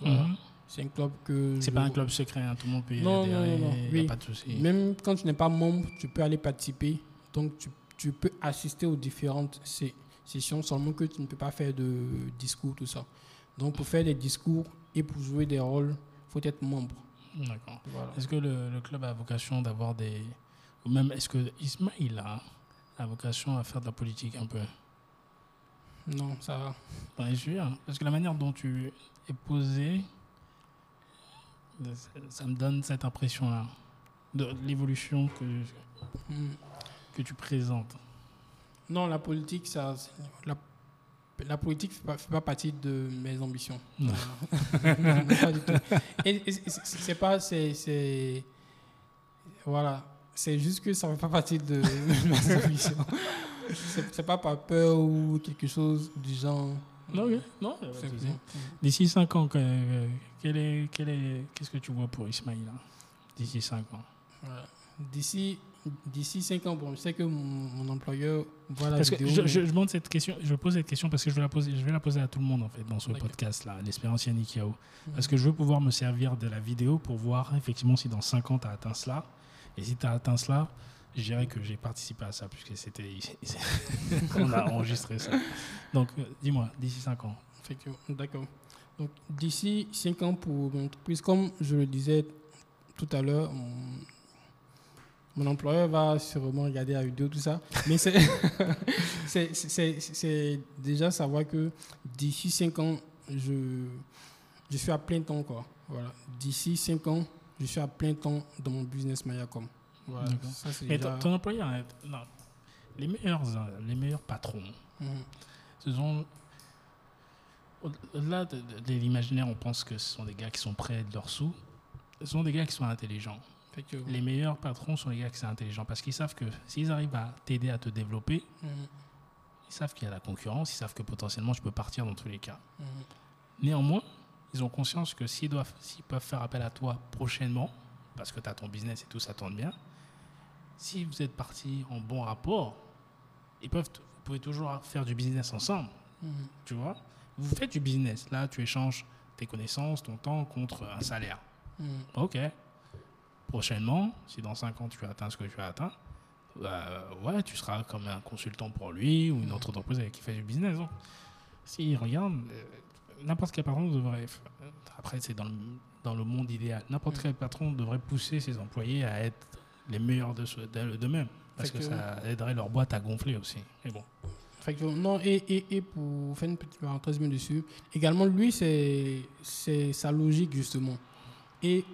Voilà. Mhm. C'est un club que. C'est je- pas un club secret, hein, tout le monde peut y Non, adhérer, non, non, non, y a oui. pas de souci. Même quand tu n'es pas membre, tu peux aller participer. Donc, tu, tu peux assister aux différentes sessions, seulement que tu ne peux pas faire de discours, tout ça. Donc, pour faire des discours et pour jouer des rôles, il faut être membre. D'accord. Voilà. Est-ce que le, le club a vocation d'avoir des. Ou même, est-ce que Ismail a la vocation à faire de la politique un peu? Non, ça va. Bien sûr. Parce que la manière dont tu es posé, ça- ça me donne cette impression-là. De l'évolution que, Hmm. que tu présentes. Non, la politique, ça, la, la politique ne fait, pas- fait pas partie de mes ambitions. Non. Non, pas du tout. Et, et c'est- pas, c'est- voilà, c'est juste que ça ne fait pas partie de mes ambitions. C'est pas par peur ou quelque chose du genre. Non, non. D'ici 5 ans, euh, quel est, quel est, qu'est-ce que tu vois pour Ismail là D'ici 5 ans? Voilà. D'ici, d'ici 5 ans, bon, je sais que mon, mon employeur voit la Parce que vidéo. je, mais- je, je demande cette question, je pose cette question parce que je vais la poser, je vais la poser à tout le monde en fait dans ce podcast là, l'expérience Yannick Yao. Mhm. Parce que je veux pouvoir me servir de la vidéo pour voir effectivement si dans 5 ans tu as atteint cela. Et si tu as atteint cela, je dirais que j'ai participé à ça puisque c'était on a enregistré ça. Donc euh, dis-moi, d'ici 5 ans. D'accord. Donc, d'ici 5 ans pour mon entreprise, comme je le disais tout à l'heure, mon, employeur va sûrement regarder la vidéo, tout ça. Mais c'est déjà savoir que d'ici 5 ans, je, je suis à plein temps. Voilà. D'ici 5 ans, je suis à plein temps dans mon business Mayacom. Ça, c'est Mais déjà- ton, ton employeur, hein, non, les meilleurs, euh, les meilleurs patrons, Mhm. ce sont au-delà de, de- de l'imaginaire, on pense que ce sont des gars qui sont près de leurs sous. Ce sont des gars qui sont intelligents. Les meilleurs patrons sont les gars qui sont intelligents parce qu'ils savent que s'ils arrivent à t'aider à te développer, Mhm. ils savent qu'il y a la concurrence, ils savent que potentiellement tu peux partir dans tous les cas. Mhm. Néanmoins, ils ont conscience que s'ils doivent, s'ils peuvent faire appel à toi prochainement, parce que tu as ton business et tout, ça tourne bien, si vous êtes partis en bon rapport, ils peuvent, vous pouvez toujours faire du business ensemble, Mhm. tu vois. Vous faites du business, là tu échanges tes connaissances, ton temps contre un salaire. Mhm. Ok. Prochainement, si dans 5 ans tu as atteint ce que tu as atteint, euh, ouais, tu seras comme un consultant pour lui ou une autre entreprise avec qui fait du business. S'il regarde, euh, n'importe quel patron devrait. Après, c'est dans le, dans le monde idéal. N'importe quel patron devrait pousser ses employés à être les meilleurs de d'eux-mêmes. Parce que ça aiderait leur boîte à gonfler aussi. Mais bon. Non, et, et, et pour faire une petite parenthèse bien dessus, également, lui, c'est sa logique, justement. Et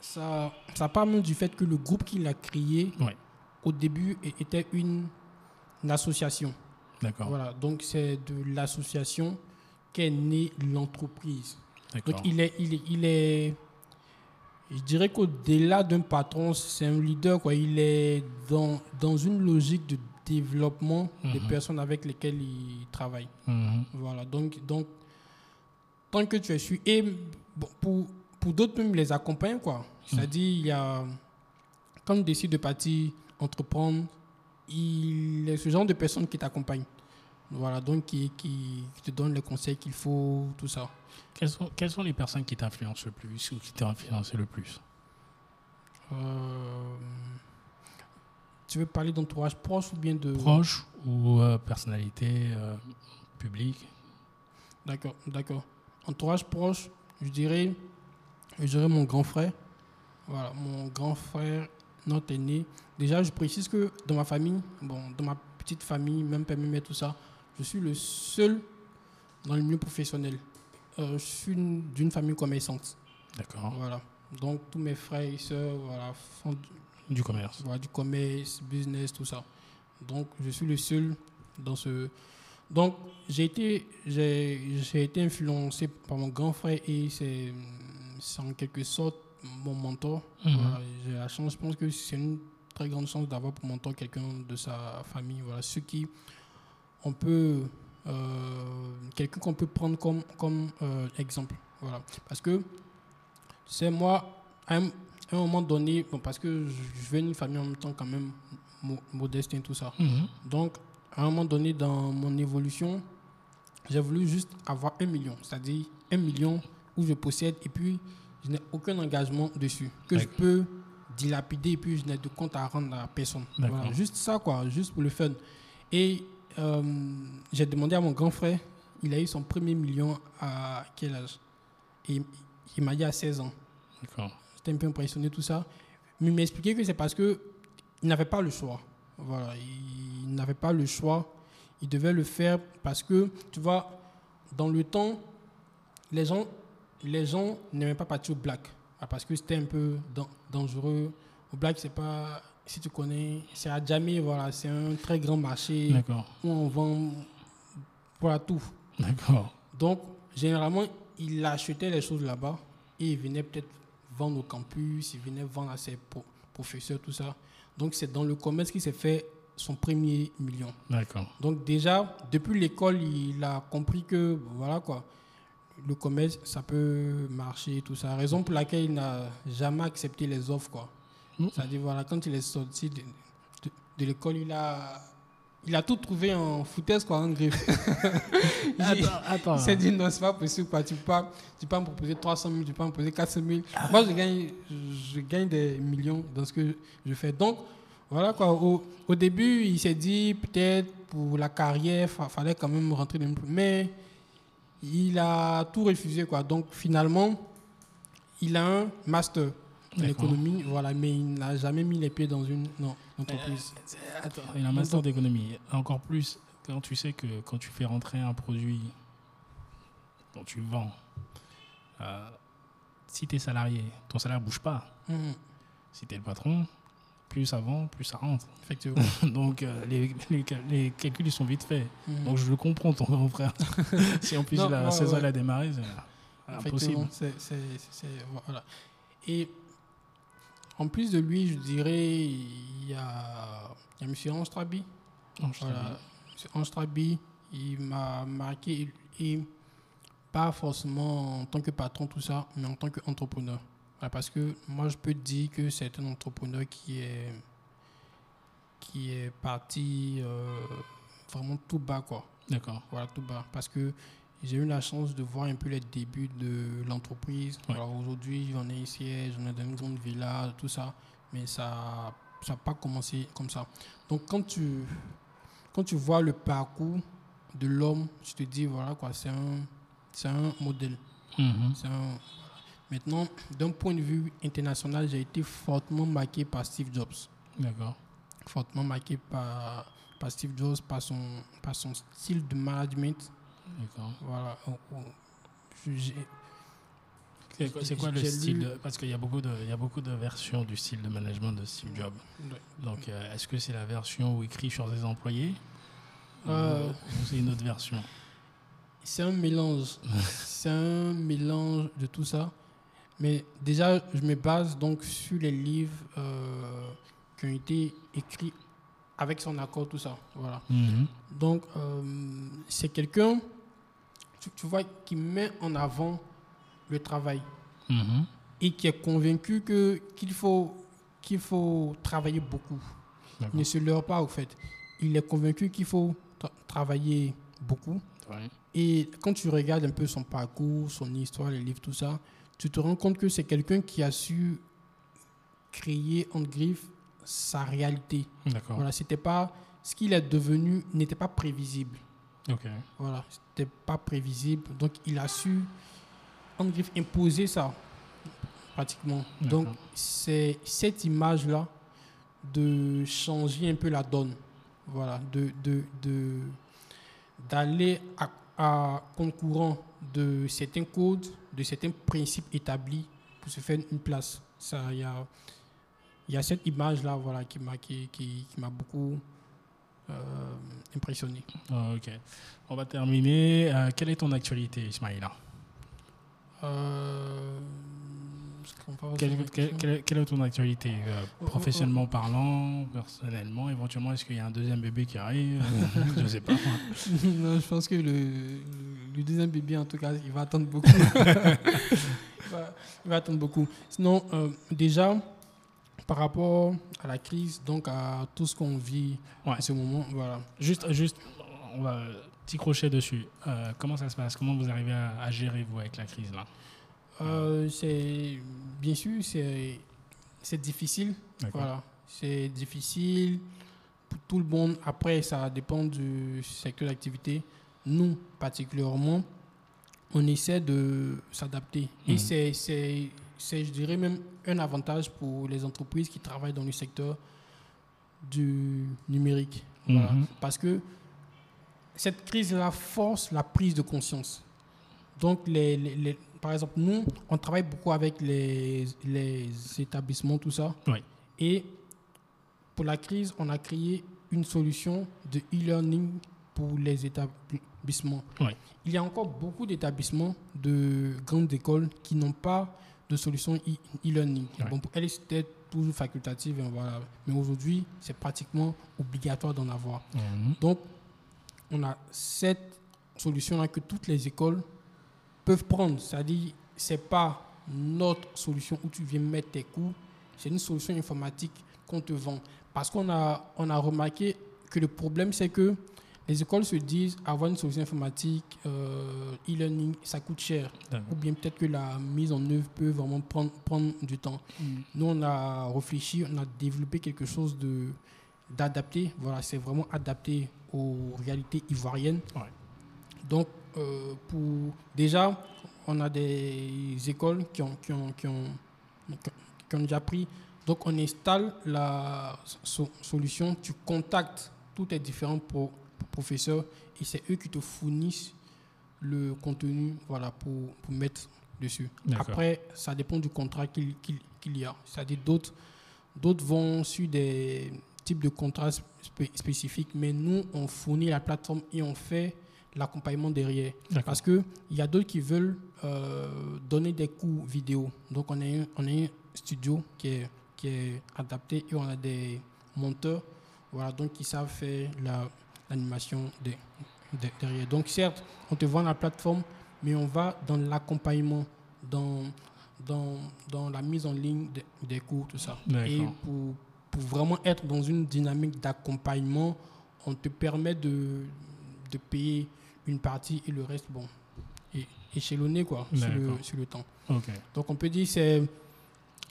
ça, ça part même du fait que le groupe qu'il a créé, Ouais. au début, était une, une association. D'accord. Voilà, donc c'est de l'association qu'est née l'entreprise. D'accord. Donc il est, il est, il est, je dirais qu'au-delà d'un patron, c'est un leader. Quoi. Il est dans, dans une logique de développement des Mhm. personnes avec lesquelles il travaille. Mhm. Voilà, donc, donc tant que tu es su et bon, pour, pour d'autres même les accompagne quoi. C'est-à-dire il y a quand tu décides de partir entreprendre, il est ce genre de personne qui t'accompagne. Voilà, donc qui, qui, te donne les conseils qu'il faut, tout ça. Quelles, sont, quelles sont les personnes qui t'influencent le plus ou qui t'ont influencé le plus? Euh, tu veux parler d'entourage proche ou bien de... Proche ou euh, personnalité euh, publique? D'accord, d'accord. Entourage proche, je dirais, je dirais mon grand frère. Voilà, mon grand frère, notre aîné. Déjà, je précise que dans ma famille, bon, dans ma petite famille, même même mère, tout ça, je suis le seul dans le milieu professionnel. Euh, je suis une- d'une famille commerçante. D'accord. Voilà. Donc, tous mes frères et sœurs voilà, font du- Du commerce. voilà, du commerce, business, tout ça. Donc, je suis le seul dans ce. Donc, j'ai été, j'ai, été influencé par mon grand frère et c'est, c'est en quelque sorte mon mentor. Mhm. Voilà, j'ai la chance, je pense que c'est une très grande chance d'avoir pour mentor quelqu'un de sa famille. Voilà, ceux qui, on peut, euh, quelqu'un qu'on peut prendre comme, comme euh, exemple. Voilà, parce que, c'est moi, à un, à un moment donné, bon, parce que je, je viens d'une famille en même temps quand même mo- modeste et tout ça. Mhm. Donc, à un moment donné dans mon évolution, j'ai voulu juste avoir un million, c'est-à-dire un million où je possède et puis je n'ai aucun engagement dessus, que je peux dilapider et puis je n'ai de compte à rendre à personne. Voilà, juste ça, quoi, juste pour le fun. Et euh, j'ai demandé à mon grand frère, il a eu son premier million à quel âge? Et il m'a dit à 16 ans. D'accord. J'étais un peu impressionné, tout ça. Mais il m'a expliqué que c'est parce que il n'avait pas le choix. Voilà, il n'avait pas le choix. Il devait le faire parce que, tu vois, dans le temps, les gens, les gens n'aimaient pas partir au black. Ah, Parce que c'était un peu dan- dangereux. Au black, c'est pas, si tu connais, c'est à Djamé, voilà, c'est un très grand marché où on vend voilà, tout. D'accord. Donc, généralement, il achetait les choses là-bas et il venait peut-être vendre au campus, il venait vendre à ses pro- professeurs, tout ça. Donc, c'est dans le commerce qu'il s'est fait son premier million. D'accord. Donc, déjà, depuis l'école, il a compris que, voilà quoi, le commerce, ça peut marcher, tout ça. Raison pour laquelle il n'a jamais accepté les offres, quoi. Mm. C'est-à-dire, voilà, quand il est sorti de, de- de l'école, il a, il a tout trouvé en foutaise, quoi, en griffe. Il- Attends, il s'est dit non, c'est pas possible. Quoi. Tu, peux pas, tu peux pas me proposer 300 000, tu peux pas me proposer 400 000. Moi, je gagne, je gagne des millions dans ce que je fais. Donc, voilà quoi. Au, au début, il s'est dit peut-être pour la carrière, il fallait quand même rentrer dans le. Mais il a tout refusé. Quoi. Donc, finalement, il a un master en D'accord. économie, voilà, mais il n'a jamais mis les pieds dans une non, entreprise. Attends, il a un master d'économie. Encore plus quand tu sais que quand tu fais rentrer un produit dont tu vends, euh, si tu es salarié, ton salaire bouge pas. Mhm, Si tu es le patron, plus ça vend, plus ça rentre. effectivement. Donc euh, les, les, cal- les calculs sont vite faits. Mhm. Donc je le comprends, ton grand frère. si en plus Non, il a ouais, 16 ans, ouais. il a démarré, c'est impossible. c'est- voilà. Et en plus de lui, je dirais, il y a, il y a M. Ange Trabi. Non, je Voilà. savais. M. Ange Trabi, il m'a marqué, et pas forcément en tant que patron, tout ça, mais en tant qu'entrepreneur. Voilà, parce que moi, je peux dire que c'est un entrepreneur qui est, qui est parti euh, vraiment tout bas, quoi. D'accord. Voilà, tout bas. Parce que j'ai eu la chance de voir un peu les débuts de l'entreprise. Ouais. Alors aujourd'hui, j'en ai ici, j'en ai dans une grande villa, tout ça. Mais ça n'a pas commencé comme ça. Donc quand tu, quand tu vois le parcours de l'homme, tu te dis, voilà quoi, c'est un, c'est un modèle. Mhm. C'est un- Maintenant, d'un point de vue international, j'ai été fortement marqué par Steve Jobs D'accord. fortement marqué par, par Steve Jobs, par son, par son style de management. D'accord. Voilà. Oh, oh. C'est quoi, le style de- Parce qu'il y, a beaucoup de- il y a beaucoup de versions du style de management de Steve Jobs. Donc, euh, est-ce que c'est la version où il crie sur ses employés? Euh. Ou ou c'est une autre version? C'est un mélange. c'est un mélange de tout ça. Mais déjà, je me base donc sur les livres euh, qui ont été écrits avec son accord, tout ça. Voilà. Mhm. Donc, euh, c'est quelqu'un, tu, tu vois, qui met en avant le travail Mhm. et qui est convaincu que qu'il faut qu'il faut travailler beaucoup. Il ne se leurre pas au fait. Il est convaincu qu'il faut tra- travailler beaucoup. Ouais. Et quand tu regardes un peu son parcours, son histoire, les livres, tout ça, tu te rends compte que c'est quelqu'un qui a su créer en griffe sa réalité. D'accord. Voilà, c'était pas ce qu'il est devenu n'était pas prévisible. Ok. Voilà, c'était pas prévisible. Donc il a su en griffe imposer ça pratiquement. Donc c'est cette image là de changer un peu la donne. Voilà, de de de d'aller à, à concurrent de certains codes, de certains principes établis pour se faire une place. Ça, il y a y a cette image là, voilà, qui m'a qui, qui, qui m'a beaucoup impressionné. Ah, ok. On va terminer. Euh, quelle est ton actualité, Ismaïla? Euh, quelle, votre quelle- question. quelle- quelle est ton actualité euh, Oh, Professionnellement parlant, personnellement, éventuellement, est-ce qu'il y a un deuxième bébé qui arrive? Je ne sais pas. non, je pense que le, le deuxième bébé, en tout cas, il va attendre beaucoup. il, va, il va attendre beaucoup. Sinon, euh, déjà, par rapport à la crise, donc à tout ce qu'on vit Ouais. en ce moment, voilà. Juste, juste, on va petit crochet dessus. Euh, comment ça se passe? Comment vous arrivez à, à gérer vous avec la crise là? Euh, c'est bien sûr, c'est c'est difficile. D'accord. Voilà, c'est difficile pour tout le monde. Après, ça dépend du secteur d'activité. Nous, particulièrement, on essaie de s'adapter. Et Mhm. c'est, c'est, c'est, je dirais même un avantage pour les entreprises qui travaillent dans le secteur du numérique. Voilà. Mhm. Parce que cette crise-là force la prise de conscience. Donc, les, les- les- par exemple, nous, on travaille beaucoup avec les, les établissements, tout ça. Oui. Et pour la crise, on a créé une solution de e-learning pour les établissements. Oui. Il y a encore beaucoup d'établissements de grandes écoles qui n'ont pas de solution e- e-learning. Bon, pour elles, c'était toujours facultatif. hein, voilà. Mais aujourd'hui, c'est pratiquement obligatoire d'en avoir. Mhm. Donc, on a cette solution-là que toutes les écoles peuvent prendre. C'est-à-dire, ce n'est pas notre solution où tu viens mettre tes cours, c'est une solution informatique qu'on te vend. Parce qu'on a, on a remarqué que le problème, c'est que les écoles se disent avoir une solution informatique, euh, e-learning, ça coûte cher. Ou bien peut-être que la mise en œuvre peut vraiment prendre, prendre du temps. Nous, on a réfléchi, on a développé quelque chose de d'adapté. Voilà, c'est vraiment adapté aux réalités ivoiriennes. Ouais. Donc, euh, pour déjà, on a des écoles qui ont, qui ont, qui ont, qui ont déjà pris. Donc, on installe la so- solution, tu contactes tous tes différents pro- professeurs et c'est eux qui te fournissent le contenu voilà, pour, pour mettre dessus. Après, ça dépend du contrat qu'il y a. C'est-à-dire d'autres d'autres vont sur des types de contrats spé- spécifiques, mais nous, on fournit la plateforme et on fait l'accompagnement derrière. Parce qu'il y a d'autres qui veulent euh, donner des cours vidéo. Donc, on a un, on a un studio qui est, qui est adapté et on a des monteurs voilà, donc qui savent faire la- l'animation de- de- derrière. Donc, certes, on te vend la plateforme, mais on va dans l'accompagnement, dans, dans, dans la mise en ligne de- des cours, tout ça. Et pour, pour vraiment être dans une dynamique d'accompagnement, on te permet de, de payer une partie et le reste, bon, et échelonné quoi, sur le, sur le temps. Ok. Donc on peut dire que c'est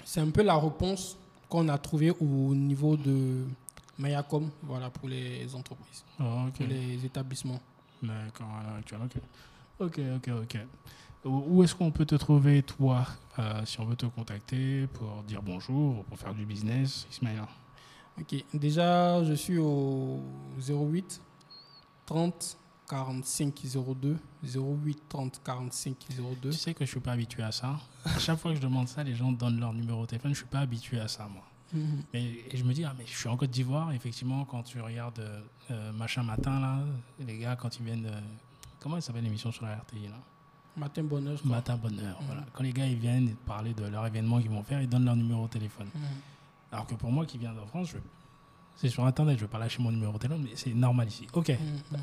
c'est un peu la réponse qu'on a trouvée au niveau de Mayacom, voilà, pour les entreprises, Oh, pour les établissements. D'accord, à l'heure actuelle, ok. Ok, ok, ok. Où où est-ce qu'on peut te trouver, toi, euh, si on veut te contacter pour dire bonjour, pour faire du business, Ismaël? Ok, déjà je suis au 08 30 45 02, 08 30 45 02. Tu sais que je suis pas habitué à ça. À chaque fois que je demande ça, les gens donnent leur numéro de téléphone. Je suis pas habitué à ça, moi. Mhm. Et, et je me dis, ah, mais je suis en Côte d'Ivoire. Effectivement, quand tu regardes euh, Machin Matin, là, les gars, quand ils viennent. de- comment elle s'appelle l'émission sur la RTI, là? Matin bonheur. Matin bonheur. Mhm. Voilà. Quand les gars ils viennent parler de leur événement qu'ils vont faire, ils donnent leur numéro de téléphone. Mhm. Alors que pour moi qui viens de France, je... c'est sur internet, je vais pas lâcher mon numéro de téléphone, mais c'est normal ici. Ok,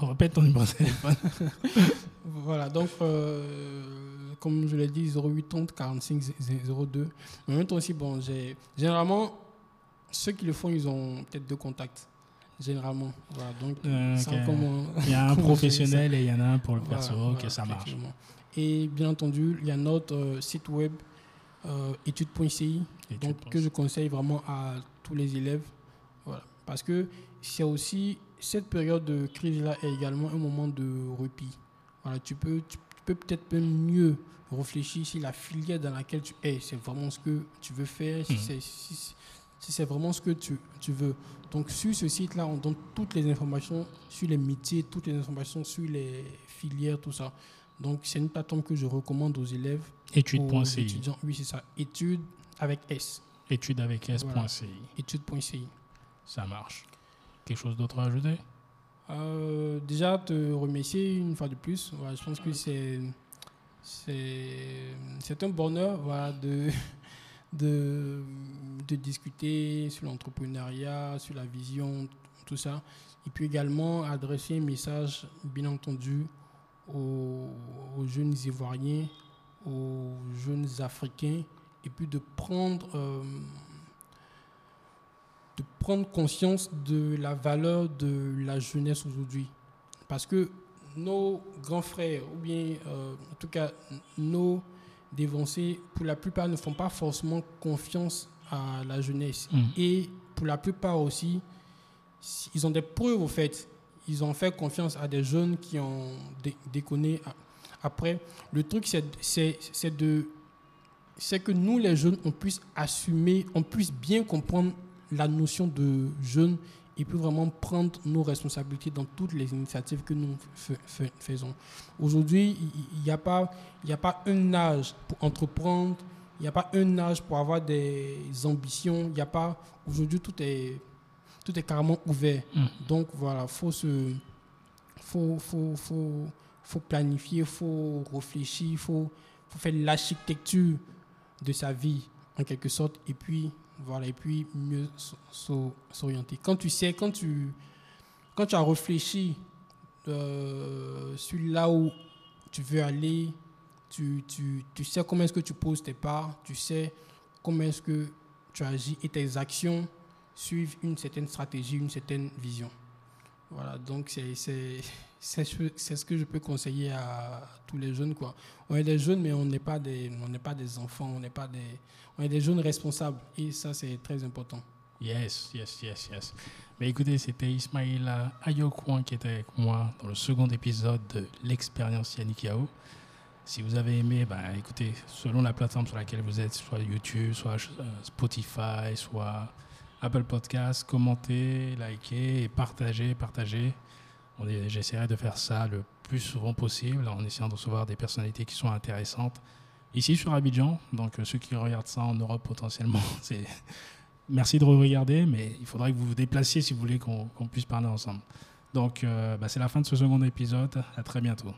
on répète ton numéro de téléphone. Voilà, donc, euh, comme je l'ai dit, 0830 45 02. Mais en même temps aussi, bon, j'ai, généralement, ceux qui le font, ils ont peut-être deux contacts. Généralement. Voilà, donc, Euh, comment- Il y a un professionnel et il y en a un pour le perso. voilà, ok, ça marche. Et bien entendu, il y a notre euh, site web euh, études.ci donc, que je conseille vraiment à tous les élèves. Voilà. Parce que c'est aussi, cette période de crise-là est également un moment de. Voilà, tu peux tu, peux peut-être même mieux réfléchir si la filière dans laquelle tu es, c'est vraiment ce que tu veux faire, si Mhm. c'est si, si c'est vraiment ce que tu, tu veux. Donc sur ce site-là, on donne toutes les informations sur les métiers, toutes les informations sur les filières, tout ça. Donc c'est une plateforme que je recommande aux élèves, Études.ci. étudiants. Oui, c'est ça. Études avec S. Études avec S.ci. Voilà. Études.ci. Ça marche. Quelque chose d'autre à ajouter? Euh, déjà, te remercier une fois de plus. Voilà, je pense que c'est c'est c'est un bonheur voilà, de, de, discuter sur l'entrepreneuriat, sur la vision, tout ça. Et puis également adresser un message, bien entendu, aux, aux jeunes Ivoiriens, aux jeunes Africains, et puis de prendre, euh, de prendre conscience de la valeur de la jeunesse aujourd'hui. Parce que nos grands frères, ou bien euh, en tout cas nos dévancés, pour la plupart ne font pas forcément confiance à la jeunesse. Mhm. Et pour la plupart aussi, si- ils ont des preuves au fait. Ils ont fait confiance à des jeunes qui ont dé- déconné après. Le truc, c'est de c'est que nous, les jeunes, on puisse assumer, on puisse bien comprendre la notion de jeune et puis vraiment prendre nos responsabilités dans toutes les initiatives que nous faisons. Aujourd'hui, il n'y a, pas- il y a pas un âge pour entreprendre, il n'y a pas un âge pour avoir des ambitions, il n'y a pas... Aujourd'hui, tout est, tout est carrément ouvert. Mm. Donc voilà, faut se... Faut, faut, faut, faut planifier, faut réfléchir, faut, faut faire l'architecture de sa vie en quelque sorte et puis voilà et puis mieux s'o- s'o- s'orienter. Quand tu sais quand tu quand tu as réfléchi euh, sur là où tu veux aller tu, tu, tu sais comment est-ce que tu poses tes pas tu sais comment est-ce que tu agis et tes actions suivent une certaine stratégie une certaine vision. Voilà donc c'est c'est ce que je peux conseiller à tous les jeunes quoi on est des jeunes mais on n'est pas des pas des enfants on n'est pas des on est des jeunes responsables et ça c'est très important Yes, yes, yes, yes. Mais écoutez, c'était Ismaïla Ayokouan qui était avec moi dans le second épisode de l'expérience Yannick Yao. Si vous avez aimé, ben, écoutez, selon la plateforme sur laquelle vous êtes, soit YouTube, soit euh, Spotify, soit Apple Podcast, commentez, likez et partagez, partagez. J'essaierai de faire ça le plus souvent possible en essayant de recevoir des personnalités qui sont intéressantes ici sur Abidjan. Donc euh, ceux qui regardent ça en Europe potentiellement, merci de regarder, mais il faudra que vous vous déplaciez si vous voulez qu'on puisse parler ensemble. Donc euh, bah, c'est la fin de ce second épisode. À très bientôt.